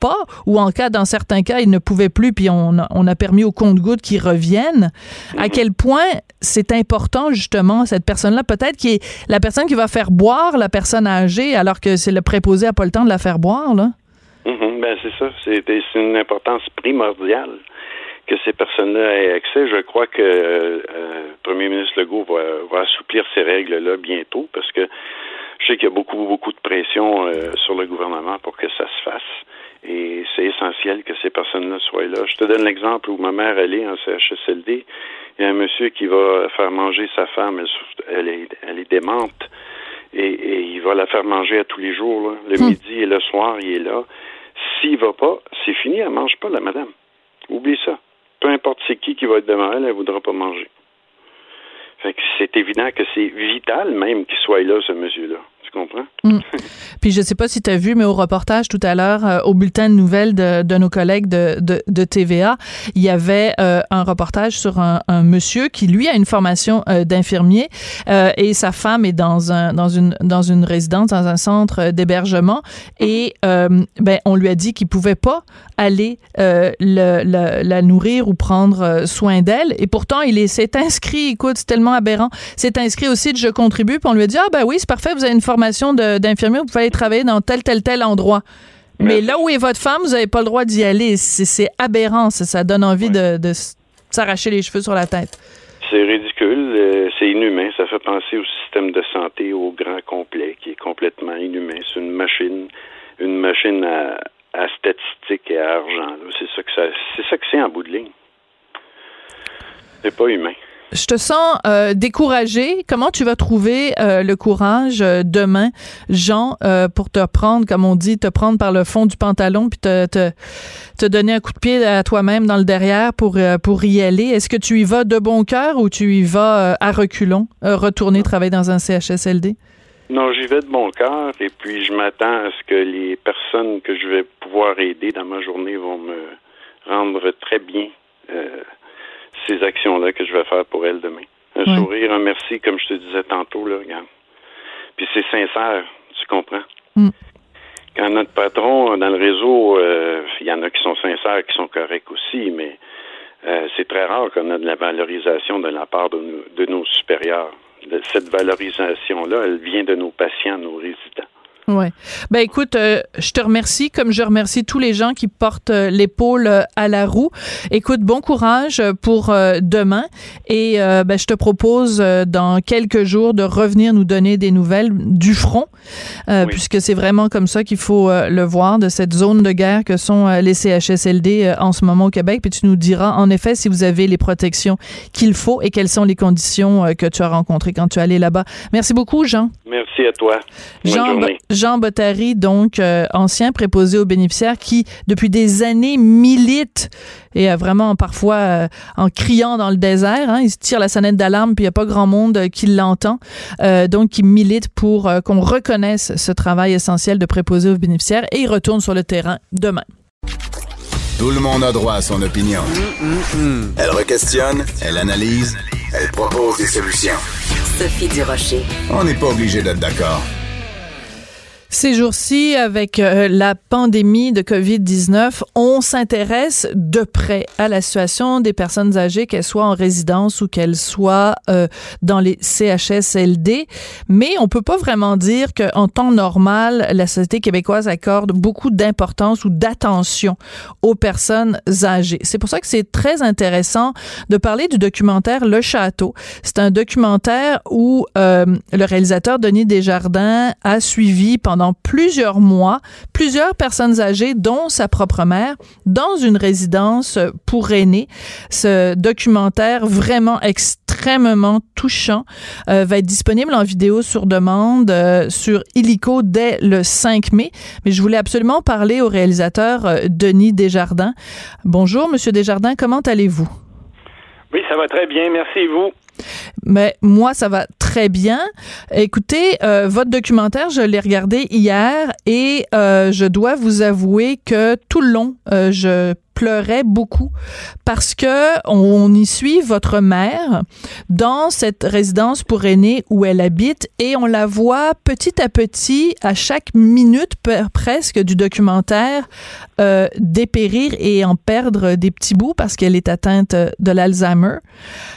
pas, ou en cas, dans certains cas, ils ne pouvaient plus, puis on a, on a permis au compte-gouttes qu'ils reviennent. À quel point c'est important, justement, cette personne-là, peut-être qui est la personne qui va faire boire la personne âgée, alors que c'est le préposé n'a pas le temps de la faire boire, là? Mhm, ben c'est ça. C'est une importance primordiale que ces personnes-là aient accès. Je crois que euh, le premier ministre Legault va, va assouplir ces règles-là bientôt parce que je sais qu'il y a beaucoup, beaucoup de pression euh, sur le gouvernement pour que ça se fasse. Et c'est essentiel que ces personnes-là soient là. Je te donne l'exemple où ma mère, elle est en CHSLD. Il y a un monsieur qui va faire manger sa femme. Elle, est, elle est démente. Et, et il va la faire manger à tous les jours. là. Le midi et le soir, il est là. S'il va pas, c'est fini. Elle mange pas, la madame. Oublie ça. Peu importe c'est qui qui va être devant elle, elle voudra pas manger. Fait que c'est évident que c'est vital même qu'il soit là, ce monsieur-là. Tu comprends? Mm. Puis je sais pas si tu as vu, mais au reportage tout à l'heure, euh, au bulletin de nouvelles de, de nos collègues de, de, de TVA, il y avait euh, un reportage sur un, un monsieur qui, lui, a une formation euh, d'infirmier euh, et sa femme est dans, un, dans, une, dans une résidence, dans un centre d'hébergement et ben, on lui a dit qu'il pouvait pas aller le- le- la nourrir ou prendre soin d'elle et pourtant il est- s'est inscrit, écoute, c'est tellement aberrant, s'est inscrit au site Je contribue puis on lui a dit, ah ben oui, c'est parfait, vous avez une formation d'infirmier, vous pouvez aller travailler dans tel, tel, tel endroit. Mais là où est votre femme, vous n'avez pas le droit d'y aller. C'est aberrant. Ça, ça donne envie de, s'arracher les cheveux sur la tête. C'est ridicule, euh, c'est inhumain. Ça fait penser au système de santé au grand complet, qui est complètement inhumain. C'est une machine, une machine à, à statistiques et à argent. là. C'est ça que ça, c'est ça que c'est en bout de ligne. C'est pas humain. Je te sens euh, découragé. Comment tu vas trouver euh, le courage euh, demain, Jean, euh, pour te prendre, comme on dit, te prendre par le fond du pantalon puis te, te, te donner un coup de pied à toi-même dans le derrière pour, euh, pour y aller? Est-ce que tu y vas de bon cœur ou tu y vas euh, à reculons, retourner travailler dans un CHSLD? Non, j'y vais de mon cœur et puis je m'attends à ce que les personnes que je vais pouvoir aider dans ma journée vont me rendre très bien ces actions-là que je vais faire pour elles demain. Un Ouais. sourire, un merci, comme je te disais tantôt, là, regarde. Puis c'est sincère, tu comprends? Mm. Quand notre patron dans le réseau, euh, il y en a qui sont sincères, qui sont corrects aussi, mais euh, c'est très rare qu'on a de la valorisation de la part de nos, de nos supérieurs. Cette valorisation-là, elle vient de nos patients, nos résidents. Ouais. Ben écoute, euh, je te remercie comme je remercie tous les gens qui portent euh, l'épaule euh, à la roue. Écoute, bon courage pour demain et ben, je te propose dans quelques jours de revenir nous donner des nouvelles du front, puisque c'est vraiment comme ça qu'il faut le voir de cette zone de guerre que sont les CHSLD en ce moment au Québec. Puis tu nous diras en effet si vous avez les protections qu'il faut et quelles sont les conditions que tu as rencontrées quand tu es allé là-bas. Merci beaucoup, Jean. Merci à toi. Bonne Jean, journée. Jean Bottary, donc euh, ancien préposé aux bénéficiaires, qui depuis des années milite et vraiment parfois en criant dans le désert. Hein, il tire la sonnette d'alarme puis il n'y a pas grand monde qui l'entend. donc, il milite pour qu'on reconnaisse ce travail essentiel de préposé aux bénéficiaires et il retourne sur le terrain demain. Tout le monde a droit à son opinion. Elle requestionne, elle analyse, elle propose des solutions. Sophie Durocher. On n'est pas obligé d'être d'accord. Ces jours-ci, avec euh, la pandémie de COVID-19, on s'intéresse de près à la situation des personnes âgées, qu'elles soient en résidence ou qu'elles soient euh, dans les CHSLD. Mais on peut pas vraiment dire qu'en temps normal, la société québécoise accorde beaucoup d'importance ou d'attention aux personnes âgées. C'est pour ça que c'est très intéressant de parler du documentaire Le Château. C'est un documentaire où euh, le réalisateur Denis Desjardins a suivi pendant pendant plusieurs mois plusieurs personnes âgées, dont sa propre mère, dans une résidence pour aînés. Ce documentaire vraiment extrêmement touchant euh, va être disponible en vidéo sur demande euh, sur Illico dès le 5 mai. Mais je voulais absolument parler au réalisateur euh, Denis Desjardins. Bonjour, Monsieur Desjardins, comment allez-vous? Oui, ça va très bien, merci vous? Mais moi, ça va très bien. Écoutez, euh, votre documentaire, je l'ai regardé hier et euh, je dois vous avouer que tout le long, euh, je pleurais beaucoup parce que on y suit votre mère dans cette résidence pour aînés où elle habite et on la voit petit à petit à chaque minute presque du documentaire euh, dépérir et en perdre des petits bouts parce qu'elle est atteinte de l'Alzheimer.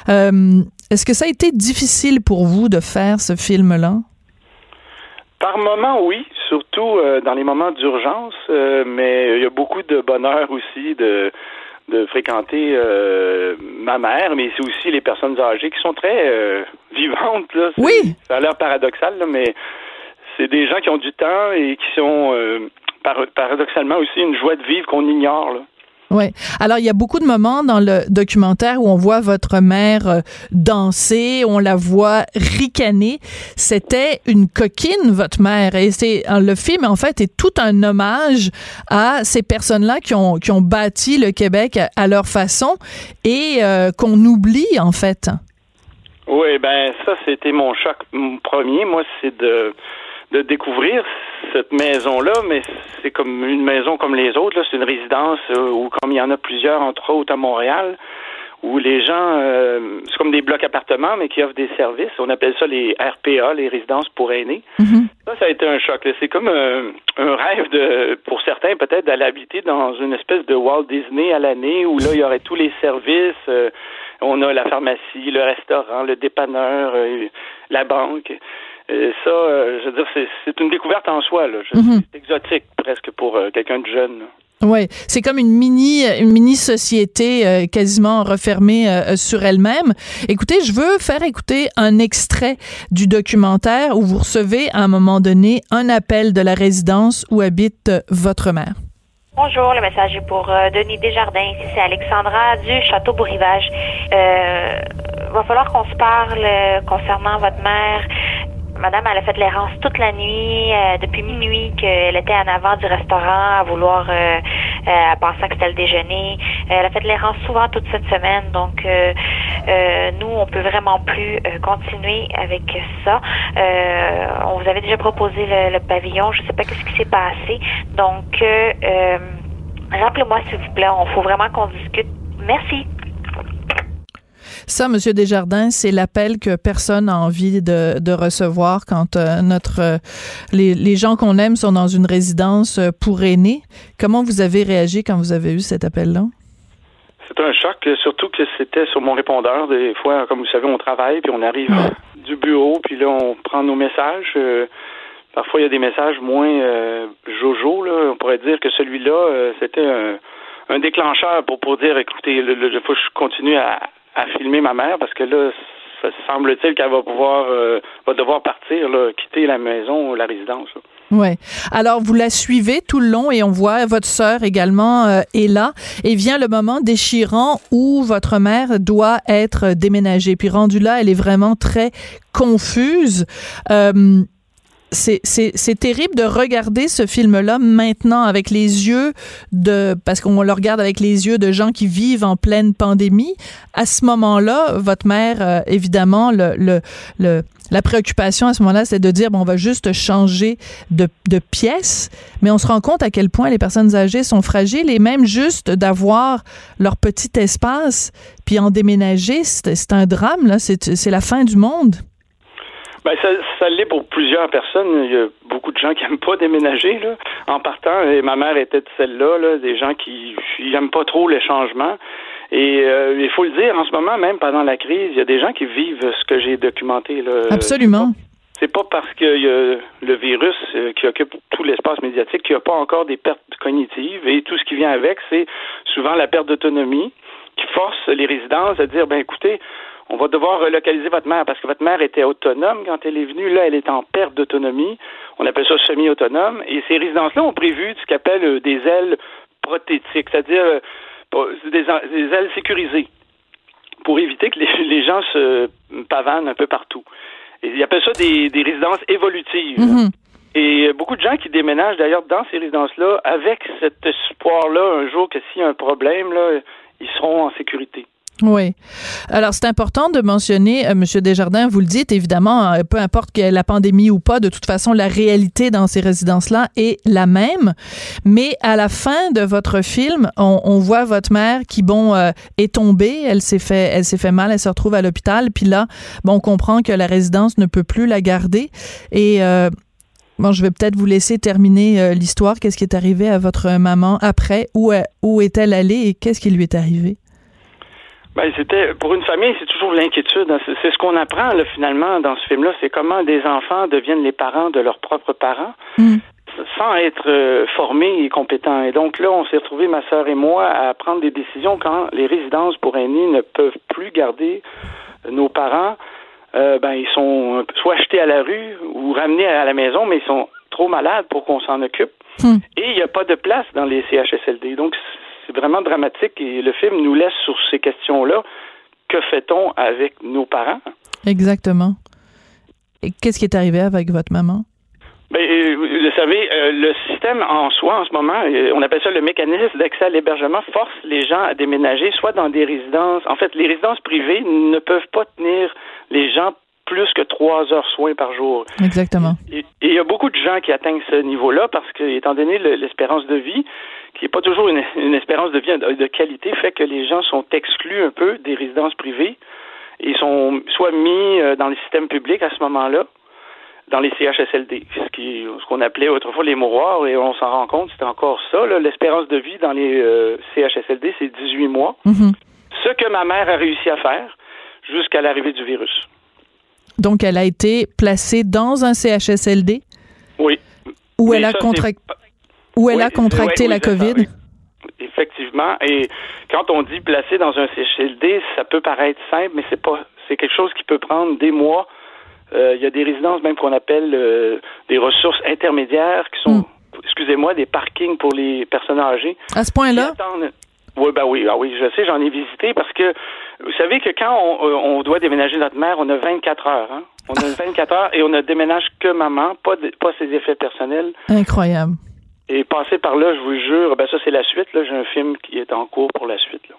Euh, est-ce que ça a été difficile pour vous de faire ce film-là? Par moments, oui, surtout euh, dans les moments d'urgence, euh, mais il y a beaucoup de bonheur aussi de, de fréquenter euh, ma mère, mais c'est aussi les personnes âgées qui sont très vivantes. Là. Oui. Ça a l'air paradoxal, mais c'est des gens qui ont du temps et qui sont paradoxalement aussi une joie de vivre qu'on ignore. Là. Oui. Alors, il y a beaucoup de moments dans le documentaire où on voit votre mère euh, danser, on la voit ricaner. C'était une coquine, votre mère. Et c'est euh, le film, en fait, est tout un hommage à ces personnes-là qui ont, qui ont bâti le Québec à, leur façon et euh, qu'on oublie, en fait. Oui, ben ça, c'était mon choc premier. Moi, c'est de de découvrir cette maison-là, mais c'est comme une maison comme les autres. C'est une résidence euh, où, comme il y en a plusieurs, entre autres à Montréal, où les gens, euh, c'est comme des blocs appartements, mais qui offrent des services. On appelle ça les RPA, les résidences pour aînés. Mm-hmm. Ça, ça a été un choc. C'est comme un, rêve de, pour certains peut-être d'aller habiter dans une espèce de Walt Disney à l'année où là il y aurait tous les services. Euh, on a la pharmacie, le restaurant, le dépanneur, la banque. Et ça, euh, je veux dire, c'est une découverte en soi. Là. Mhm. C'est exotique presque pour euh, quelqu'un de jeune. Oui, c'est comme une mini, une mini société euh, quasiment refermée sur elle-même. Écoutez, je veux faire écouter un extrait du documentaire où vous recevez à un moment donné un appel de la résidence où habite votre mère. Bonjour, le message est pour Denis Desjardins. Ici, c'est Alexandra du Château Bourrivage. Euh, va falloir qu'on se parle concernant votre mère. Madame, elle a fait l'errance toute la nuit, euh, depuis minuit, qu'elle était en avant du restaurant à vouloir, euh, euh, pensant que c'était le déjeuner. elle a fait l'errance souvent toute cette semaine, donc nous, on peut vraiment plus continuer avec ça. on vous avait déjà proposé le, pavillon, je ne sais pas ce qui s'est passé, donc rappelez-moi s'il vous plaît, on faut vraiment qu'on discute. Merci. Ça, Monsieur Desjardins, c'est l'appel que personne n'a envie de, de, recevoir quand euh, notre euh, les, les, gens qu'on aime sont dans une résidence euh, pour aînés. Comment vous avez réagi quand vous avez eu cet appel-là? C'est un choc, surtout que c'était sur mon répondeur. Des fois, comme vous savez, on travaille, puis on arrive du bureau, puis là, on prend nos messages. parfois, il y a des messages moins jojo. Là. On pourrait dire que celui-là, c'était un, un, déclencheur pour, pour dire, écoutez, il faut que je continue à, à filmer ma mère parce que là, ça semble-t-il qu'elle va pouvoir euh, va devoir partir, là, quitter la maison ou la résidence. Ouais. Alors vous la suivez tout le long et on voit votre sœur également euh, est là et vient le moment déchirant où votre mère doit être déménagée. Puis rendue là, elle est vraiment très confuse. Euh, c'est, terrible de regarder ce film-là maintenant avec les yeux de, parce qu'on le regarde avec les yeux de gens qui vivent en pleine pandémie. À ce moment-là, votre mère, euh, évidemment, le, le, le, la préoccupation à ce moment-là, c'est de dire, bon, on va juste changer de, de pièce, mais on se rend compte à quel point les personnes âgées sont fragiles et même juste d'avoir leur petit espace, puis en déménager, c'est, un drame, là, c'est la fin du monde. Ben, ça, ça l'est pour plusieurs personnes. Il y a beaucoup de gens qui n'aiment pas déménager là, en partant. Et ma mère était de celle-là, là, des gens qui n'aiment pas trop les changements. Et euh, il faut le dire, en ce moment, même pendant la crise, il y a des gens qui vivent ce que j'ai documenté. Là. Absolument. C'est pas parce qu'il y a le virus euh, qui occupe tout l'espace médiatique qu'il n'y a pas encore des pertes cognitives. Et tout ce qui vient avec, c'est souvent la perte d'autonomie qui force les résidences à dire, ben écoutez, on va devoir relocaliser votre mère parce que votre mère était autonome quand elle est venue. Là, elle est en perte d'autonomie. On appelle ça semi-autonome. Et ces résidences-là ont prévu ce qu'appelle euh, des ailes prothétiques, c'est-à-dire euh, des, des, ailes sécurisées pour éviter que les, les, gens se pavanent un peu partout. Et ils appellent ça des, des résidences évolutives. Mm-hmm. Et beaucoup de gens qui déménagent d'ailleurs dans ces résidences-là avec cet espoir-là un jour que s'il y a un problème, là, ils seront en sécurité. Oui. Alors, c'est important de mentionner, euh, Monsieur Desjardins, vous le dites, évidemment, euh, peu importe ait la pandémie ou pas, de toute façon, la réalité dans ces résidences-là est la même. Mais à la fin de votre film, on, on voit votre mère qui, bon, euh, est tombée, elle s'est fait, elle s'est fait mal, elle se retrouve à l'hôpital, puis là, bon, on comprend que la résidence ne peut plus la garder. Et Bon, je vais peut-être vous laisser terminer l'histoire. Qu'est-ce qui est arrivé à votre maman après? Où, où est-elle allée et qu'est-ce qui lui est arrivé? Ben, c'était pour une famille, c'est toujours l'inquiétude. C'est ce qu'on apprend là, finalement dans ce film-là, c'est comment des enfants deviennent les parents de leurs propres parents. Mm. sans être euh, formés et compétents. Et donc là, on s'est retrouvés, ma sœur et moi, à prendre des décisions quand les résidences pour aînés ne peuvent plus garder nos parents. Euh, ben, ils sont soit achetés à la rue ou ramenés à la maison, mais ils sont trop malades pour qu'on s'en occupe. Mm. Et il n'y a pas de place dans les CHSLD. Donc, c'est vraiment dramatique et le film nous laisse sur ces questions-là. Que fait-on avec nos parents? Exactement. Et qu'est-ce qui est arrivé avec votre maman? Ben, euh, vous savez, euh, le système en soi, en ce moment, euh, on appelle ça le mécanisme d'accès à l'hébergement, force les gens à déménager, soit dans des résidences. En fait, les résidences privées ne peuvent pas tenir les gens plus que trois heures soins par jour. Exactement. Et il y a beaucoup de gens qui atteignent ce niveau-là parce que, étant donné l'espérance de vie, qui n'est pas toujours une, une, espérance de vie de qualité, fait que les gens sont exclus un peu des résidences privées et sont soit mis dans le système public à ce moment-là, dans les CHSLD, ce qui ce qu'on appelait autrefois les mouroirs, et on s'en rend compte, c'était encore ça. L'espérance de vie dans les euh, CHSLD, c'est 18 mois. Mm -hmm. Ce que ma mère a réussi à faire jusqu'à l'arrivée du virus. Donc, elle a été placée dans un CHSLD? Oui. Où Mais elle a, contract... où elle oui, a contracté oui, la COVID? Effectivement. Et quand on dit placée dans un CHSLD, ça peut paraître simple, mais c'est pas. C'est quelque chose qui peut prendre des mois. Il euh, y a des résidences même qu'on appelle euh, des ressources intermédiaires qui sont, mm. excusez-moi, des parkings pour les personnes âgées. À ce point-là? Oui, ben oui, ah oui, je sais, j'en ai visité parce que vous savez que quand on, euh, on, doit déménager notre mère, on a 24 heures. Hein? On a 24 heures et on ne déménage que maman, pas, de, pas ses effets personnels. Incroyable. Et passer par là, je vous jure, ben ça c'est la suite. Là, j'ai un film qui est en cours pour la suite. Là.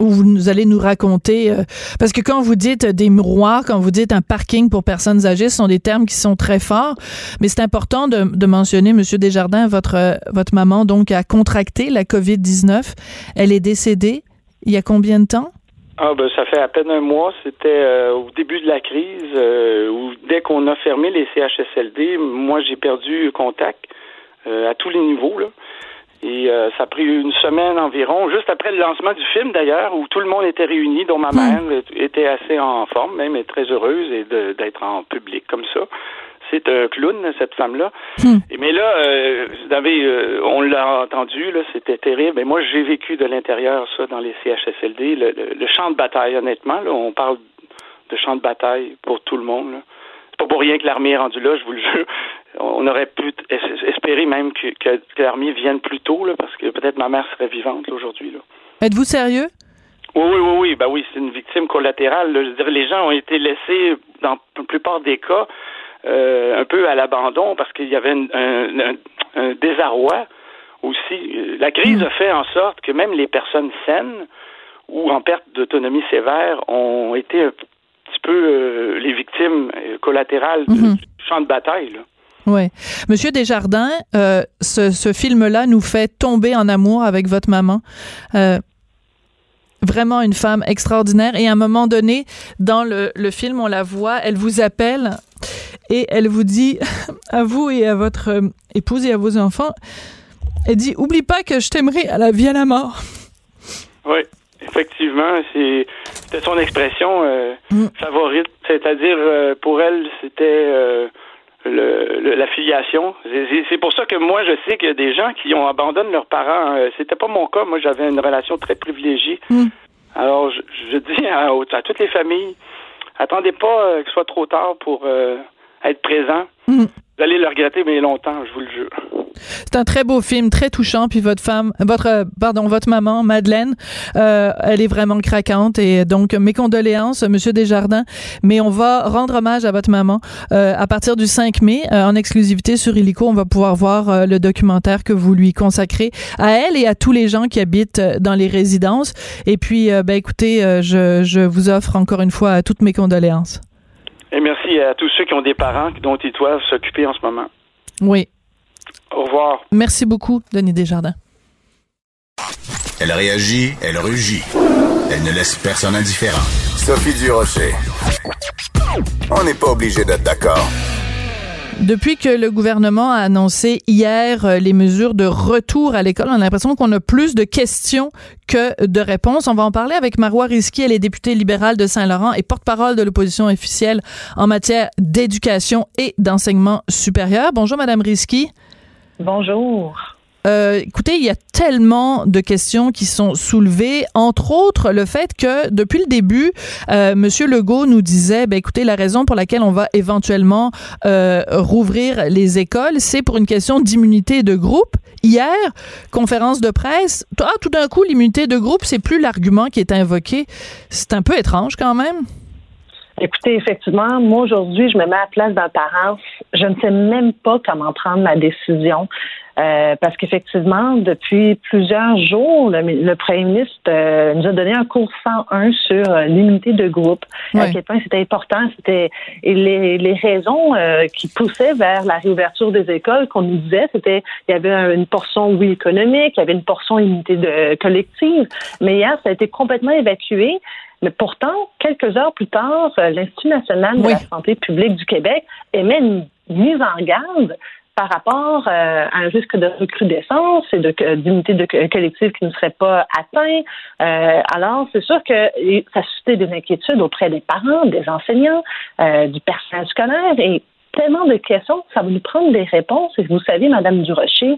Où vous allez nous raconter euh, parce que quand vous dites des miroirs, quand vous dites un parking pour personnes âgées, ce sont des termes qui sont très forts, mais c'est important de, de, mentionner Monsieur Desjardins, votre votre maman donc a contracté la Covid-19, elle est décédée il y a combien de temps? Ah ben ça fait à peine un mois, c'était euh, au début de la crise euh, où dès qu'on a fermé les CHSLD, moi j'ai perdu contact euh, à tous les niveaux là. Et euh, ça a pris une semaine environ, juste après le lancement du film d'ailleurs, où tout le monde était réuni, dont ma mère était assez en forme, même et très heureuse et d'être en public comme ça. C'est un clown, cette femme-là. Hmm. Mais là, euh, vous avez, euh, on l'a entendu, là, c'était terrible. Et moi, j'ai vécu de l'intérieur ça dans les CHSLD, le, le, le, champ de bataille, honnêtement. Là, on parle de champ de bataille pour tout le monde. Là. Pas pour rien que l'armée est rendue là, je vous le jure on aurait pu espérer même que, que, que l'armée vienne plus tôt, là, parce que peut-être ma mère serait vivante aujourd'hui. Êtes-vous sérieux? Oui, oui, oui, oui. Ben oui, c'est une victime collatérale. Là. Je veux dire, les gens ont été laissés, dans la plupart des cas, euh, un peu à l'abandon parce qu'il y avait un, désarroi aussi. La crise mm. a fait en sorte que même les personnes saines ou en perte d'autonomie sévère ont été un petit peu euh, les victimes collatérales mm-hmm. du champ de bataille. Là. Oui. Monsieur Desjardins, euh, ce, ce film-là nous fait tomber en amour avec votre maman. Euh, vraiment une femme extraordinaire. Et à un moment donné, dans le, le, film, on la voit, elle vous appelle et elle vous dit, à vous et à votre euh, épouse et à vos enfants, elle dit, oublie pas que je t'aimerai à la vie à la mort. Oui, effectivement, c'était son expression euh, mm. favorite. C'est-à-dire, euh, pour elle, c'était le, la filiation. C'est pour ça que moi, je sais qu'il y a des gens qui ont abandonné leurs parents. Euh, c'était pas mon cas. Moi, j'avais une relation très privilégiée. Hmm. Alors, je, dis à, toutes les familles, attendez pas euh, que ce soit trop tard pour euh, être présent. Hmm. Vous allez le regretter, mais longtemps, je vous le jure. C'est un très beau film, très touchant. Puis votre femme, votre, pardon, votre maman, Madeleine, euh, elle est vraiment craquante. Et donc, mes condoléances, Monsieur Desjardins. Mais on va rendre hommage à votre maman euh, à partir du 5 mai, euh, en exclusivité sur Illico. On va pouvoir voir euh, le documentaire que vous lui consacrez à elle et à tous les gens qui habitent euh, dans les résidences. Et puis, ben écoutez, je, je vous offre encore une fois toutes mes condoléances. Et merci à tous ceux qui ont des parents dont ils doivent s'occuper en ce moment. Oui. Au revoir. Merci beaucoup, Denis Desjardins. Elle réagit, elle rugit. Elle ne laisse personne indifférent. Sophie Durocher. On n'est pas obligé d'être d'accord. Depuis que le gouvernement a annoncé hier euh, les mesures de retour à l'école, on a l'impression qu'on a plus de questions que de réponses. On va en parler avec Marois Risky, elle est députée libérale de Saint-Laurent et porte-parole de l'opposition officielle en matière d'éducation et d'enseignement supérieur. Bonjour, Madame Risky. Bonjour. Euh, écoutez, il y a tellement de questions qui sont soulevées, entre autres le fait que depuis le début, euh, Monsieur Legault nous disait, ben écoutez, la raison pour laquelle on va éventuellement euh, rouvrir les écoles, c'est pour une question d'immunité de groupe. Hier, conférence de presse, ah, tout d'un coup, l'immunité de groupe, c'est plus l'argument qui est invoqué. C'est un peu étrange quand même. Écoutez, effectivement, moi aujourd'hui, je me mets à la place d'un parent. Je ne sais même pas comment prendre ma décision. Euh, parce qu'effectivement, depuis plusieurs jours, le, premier ministre euh, nous a donné un cours 101 sur euh, l'immunité de groupe, à quel point c'était important, c'était et les, les raisons qui poussaient vers la réouverture des écoles qu'on nous disait, c'était il y avait une portion oui économique, il y avait une portion immunité de, collective, mais hier ça a été complètement évacué. Mais pourtant, quelques heures plus tard, l'Institut national de la santé publique du Québec émet une mise en garde par rapport euh, à un risque de recrudescence et de d'unité de collective qui ne serait pas atteint. Euh, alors, c'est sûr que ça suscite des inquiétudes auprès des parents, des enseignants, euh, du personnel scolaire et tellement de questions, ça va nous prendre des réponses. Et vous savez, Madame Durocher,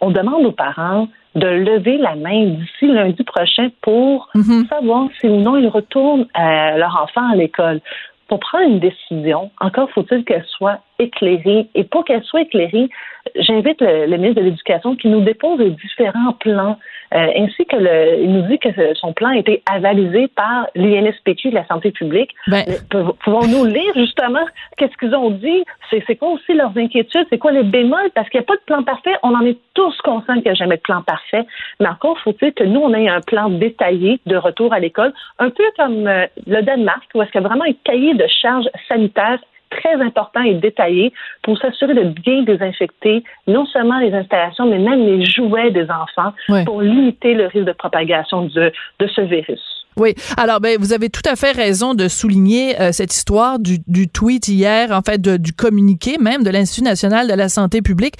on demande aux parents de lever la main d'ici lundi prochain pour mm-hmm. savoir si ou non ils retournent leur enfant à l'école pour prendre une décision, encore faut-il qu'elle soit éclairée. Et pour qu'elle soit éclairée, j'invite le, ministre de l'Éducation qui nous dépose différents plans, euh, ainsi que le, il nous dit que son plan a été avalisé par l'INSPQ de la santé publique. Ben, euh, pouvons-nous lire justement qu'est-ce qu'ils ont dit? C'est quoi aussi leurs inquiétudes? C'est quoi les bémols? Parce qu'il n'y a pas de plan parfait. On en est tous conscients qu'il n'y a jamais de plan parfait. Mais encore faut-il que nous, on ait un plan détaillé de retour à l'école, un peu comme euh, le Danemark, où est-ce qu'il y a vraiment un cahier de charges sanitaires très important et détaillé pour s'assurer de bien désinfecter non seulement les installations, mais même les jouets des enfants pour limiter le risque de propagation de, de ce virus. Oui. Alors, ben, vous avez tout à fait raison de souligner euh, cette histoire du, du, tweet hier, en fait, du communiqué même de l'Institut national de la santé publique.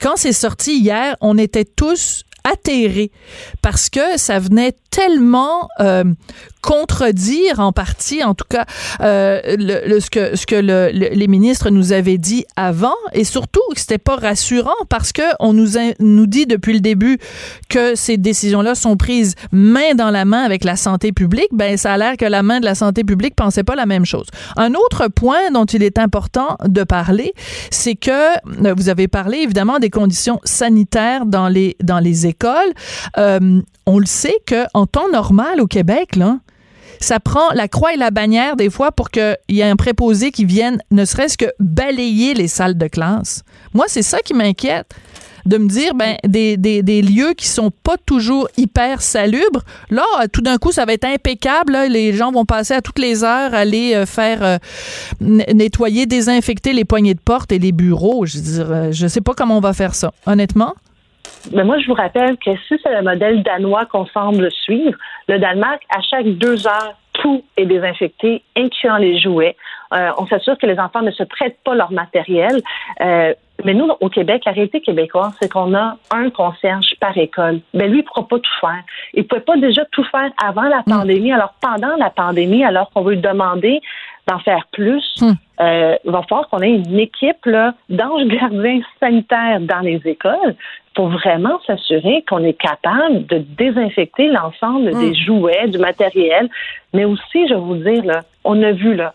Quand c'est sorti hier, on était tous atterrés parce que ça venait tellement euh, contredire en partie, en tout cas, euh, le, ce que, ce que le, les ministres nous avaient dit avant, et surtout que c'était pas rassurant parce que on nous, nous dit depuis le début que ces décisions-là sont prises main dans la main avec la santé publique. Ben, ça a l'air que la main de la santé publique pensait pas la même chose. Un autre point dont il est important de parler, c'est que euh, vous avez parlé évidemment des conditions sanitaires dans les dans les écoles. Euh, on le sait que en temps normal au Québec, ça prend la croix et la bannière des fois pour qu'il y ait un préposé qui vienne ne serait-ce que balayer les salles de classe. Moi, c'est ça qui m'inquiète de me dire ben des, lieux qui sont pas toujours hyper salubres. Là tout d'un coup ça va être impeccable les gens vont passer à toutes les heures aller euh, faire euh, nettoyer désinfecter les poignées de porte et les bureaux. Je veux dire, euh, je sais pas comment on va faire ça. Honnêtement mais moi, je vous rappelle que si c'est le modèle danois qu'on semble suivre, le Danemark, à chaque deux heures, tout est désinfecté, incluant les jouets. Euh, on s'assure que les enfants ne se prêtent pas leur matériel. Euh, mais nous, au Québec, la réalité québécoise, c'est qu'on a un concierge par école. Ben lui, il ne pourra pas tout faire. Il ne pouvait pas déjà tout faire avant la mm. pandémie. Alors, pendant la pandémie, alors qu'on veut lui demander d'en faire plus, mm. Euh, il va falloir qu'on ait une équipe d'anges gardiens sanitaires dans les écoles pour vraiment s'assurer qu'on est capable de désinfecter l'ensemble des mm. jouets, du matériel. Mais aussi, je vais vous dire, là, on a vu là,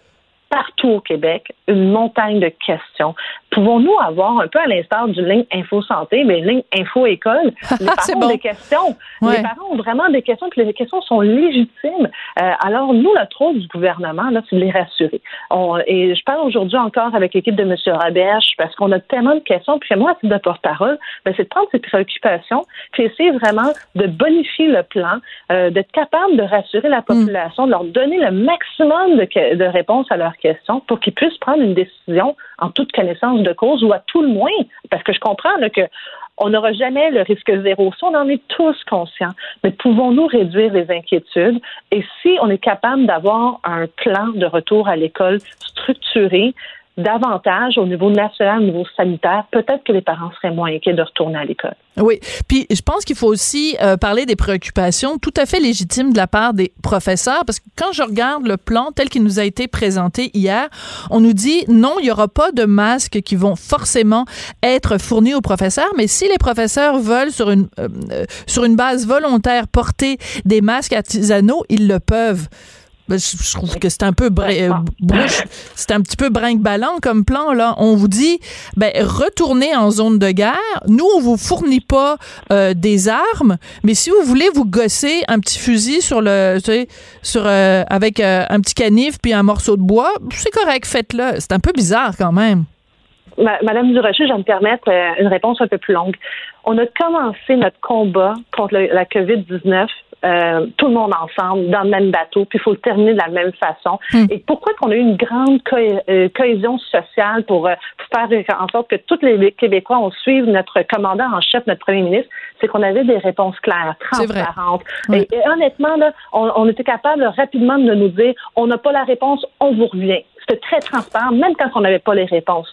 partout au Québec une montagne de questions. Pouvons-nous avoir, un peu à l'instar du ligne Info Santé, mais ligne Info École, les parents ont des questions. Les parents ont vraiment des questions, puis les questions sont légitimes. Euh, alors, nous, notre rôle du gouvernement, là, c'est de les rassurer. et je parle aujourd'hui encore avec l'équipe de M. Raberge, parce qu'on a tellement de questions, puis moi, à titre de porte-parole, ben, c'est de prendre ces préoccupations, puis essayer vraiment de bonifier le plan, euh, d'être capable de rassurer la population, de leur donner le maximum de, de réponses à leurs question pour qu'ils puissent prendre une décision en toute connaissance cause ou à tout le moins, parce que je comprends là, que on n'aura jamais le risque zéro. Ça, on en est tous conscients. Mais pouvons-nous réduire les inquiétudes? Et si on est capable d'avoir un plan de retour à l'école structuré, davantage au niveau national, au niveau sanitaire, peut-être que les parents seraient moins inquiets de retourner à l'école. Oui, puis je pense qu'il faut aussi euh, parler des préoccupations tout à fait légitimes de la part des professeurs, parce que quand je regarde le plan tel qu'il nous a été présenté hier, on nous dit non, il n'y aura pas de masques qui vont forcément être fournis aux professeurs, mais si les professeurs veulent sur une euh, euh, sur une base volontaire porter des masques artisanaux, ils le peuvent. Ben, je, trouve que c'est un peu euh, c'est un petit peu brinque-ballant comme plan là. On vous dit ben retournez en zone de guerre. Nous on vous fournit pas euh, des armes, mais si vous voulez vous gosser un petit fusil sur le sur euh, avec un petit canif puis un morceau de bois, c'est correct, faites-le. C'est un peu bizarre quand même. Madame Durocher, je vais me permettre une réponse un peu plus longue. On a commencé notre combat contre la COVID-19 euh, tout le monde ensemble dans le même bateau, puis il faut le terminer de la même façon. Hmm. Et pourquoi qu'on a eu une grande euh, cohésion sociale pour euh, faire en sorte que tous les Québécois ont suivi notre commandant en chef, notre premier ministre, c'est qu'on avait des réponses claires, transparentes. Et, honnêtement, là, on, on, était capable rapidement de nous dire, on n'a pas la réponse, on vous revient. C'était très transparent, même quand on n'avait pas les réponses.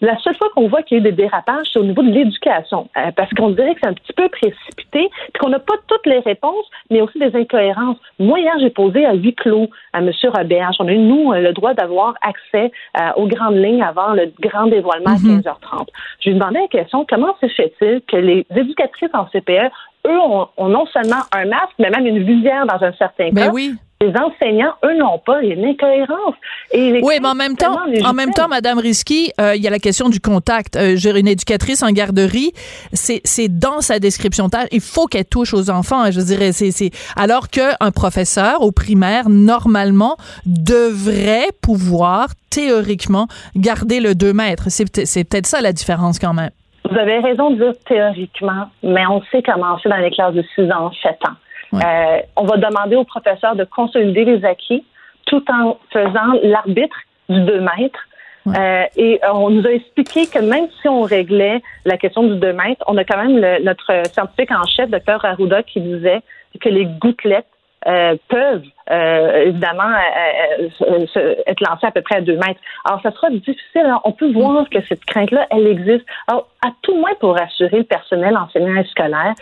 La seule fois qu'on voit qu'il y a eu des dérapages, c'est au niveau de l'éducation, euh, parce qu'on dirait que c'est un petit peu précipité, puis qu'on n'a pas toutes les réponses, mais aussi des incohérences. Moi, hier, j'ai posé à huis clos à M. Robert. On a eu, nous, le droit d'avoir accès euh, aux grandes lignes avant le grand dévoilement à 15h30. Mhm. Je lui demandais la question, comment se fait-il que les éducatrices en CPE eux ont, non seulement un masque, mais même une visière dans un certain ben cas? oui les enseignants, eux, n'ont pas. une incohérence. Et oui, mais en même temps, en même temps, Madame Risky, euh, il y a la question du contact. Euh, J'ai une éducatrice en garderie, c'est dans sa description de tâche. Il faut qu'elle touche aux enfants. Je dirais, c'est alors qu'un professeur au primaire normalement devrait pouvoir théoriquement garder le 2 mètres. C'est peut-être ça la différence quand même. Vous avez raison de dire théoriquement, mais on sait comment c'est dans les classes de 6 ans, 7 ans. Euh, on va demander aux professeurs de consolider les acquis tout en faisant l'arbitre du 2 mètres. Euh, et on nous a expliqué que même si on réglait la question du 2 mètres, on a quand même notre scientifique en chef, Dr Arruda, qui disait que les gouttelettes euh, peuvent euh, évidemment euh, être lancées à peu près à deux mètres. Alors, ça sera difficile. Hein. On peut voir que cette crainte-là, elle existe. Alors, à tout moins pour rassurer le personnel enseignant et scolaire,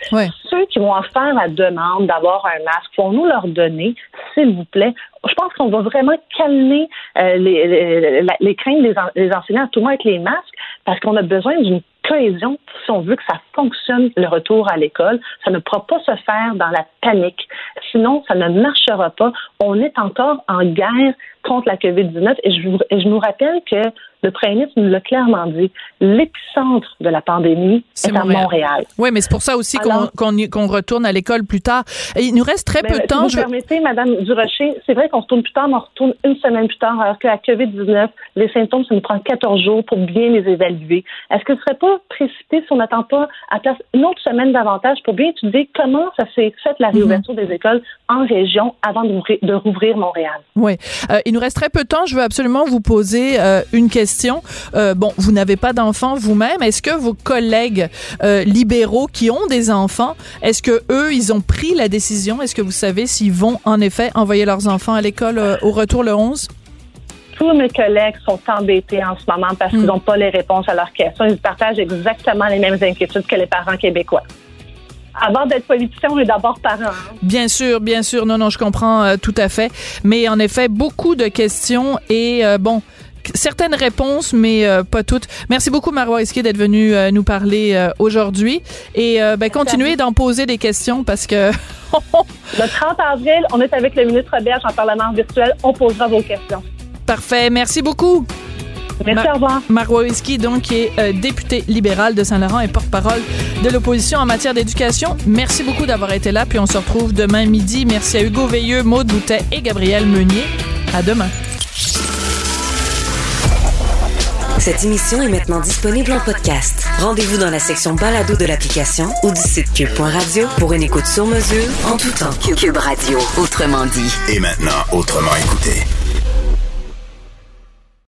ceux qui vont en faire la demande d'avoir un masque, vont nous leur donner, s'il vous plaît. Je pense qu'on va vraiment calmer les, les, craintes des, des enseignants, à tout moins avec les masques, parce qu'on a besoin d'une cohésion si on veut que ça fonctionne le retour à l'école. Ça ne pourra pas se faire dans la panique. Sinon, ça ne marchera pas. On est encore en guerre contre la COVID-19 et je vous, je nous rappelle que le premier ministre nous l'a clairement dit, l'épicentre de la pandémie est, à Montréal. Oui, mais c'est pour ça aussi qu'on retourne à l'école plus tard. il nous reste très peu de temps. Si vous permettez, Madame Durocher, c'est vrai qu'on retourne plus tard, mais on retourne une semaine plus tard, alors qu'à COVID-19, les symptômes, ça nous prend 14 jours pour bien les évaluer. Est-ce que ce serait pas précipité si on n'attend pas à place une autre semaine davantage pour bien étudier comment ça s'est fait la réouverture mhm. des écoles en région avant de rouvrir Montréal? Oui. Euh, il nous reste très peu de temps. Je veux absolument vous poser euh, une question. Euh, bon, vous n'avez pas d'enfants vous-même. Est-ce que vos collègues libéraux qui ont des enfants, est-ce que eux, ils ont pris la décision? Est-ce que vous savez s'ils vont en effet envoyer leurs enfants à l'école au retour le 11? tous mes collègues sont embêtés en ce moment parce qu'ils n'ont hmm. pas les réponses à leurs questions. Ils partagent exactement les mêmes inquiétudes que les parents québécois. Avant d'être politicien, on est d'abord parent. Hein. Bien sûr, bien sûr. Non, non, je comprends euh, tout à fait. Mais en effet, beaucoup de questions et euh, bon, certaines réponses, mais euh, pas toutes. Merci beaucoup, Marois Esquier, d'être venu nous parler aujourd'hui. Et ben, continuez d'en poser des questions parce que... le 30 avril, on est avec le ministre Berge en Parlement virtuel. On posera vos questions. Parfait. Merci beaucoup. Merci, au revoir. Marois donc, qui est euh, député libéral de Saint-Laurent et porte-parole de l'opposition en matière d'éducation. Merci beaucoup d'avoir été là, puis on se retrouve demain midi. Merci à Hugo Veilleux, Maude Boutet et Gabriel Meunier. À demain. Cette émission est maintenant disponible en podcast. Rendez-vous dans la section balado de l'application ou du site cube.radio pour une écoute sur mesure en tout temps. Cube Radio, autrement dit. Et maintenant, autrement écouté.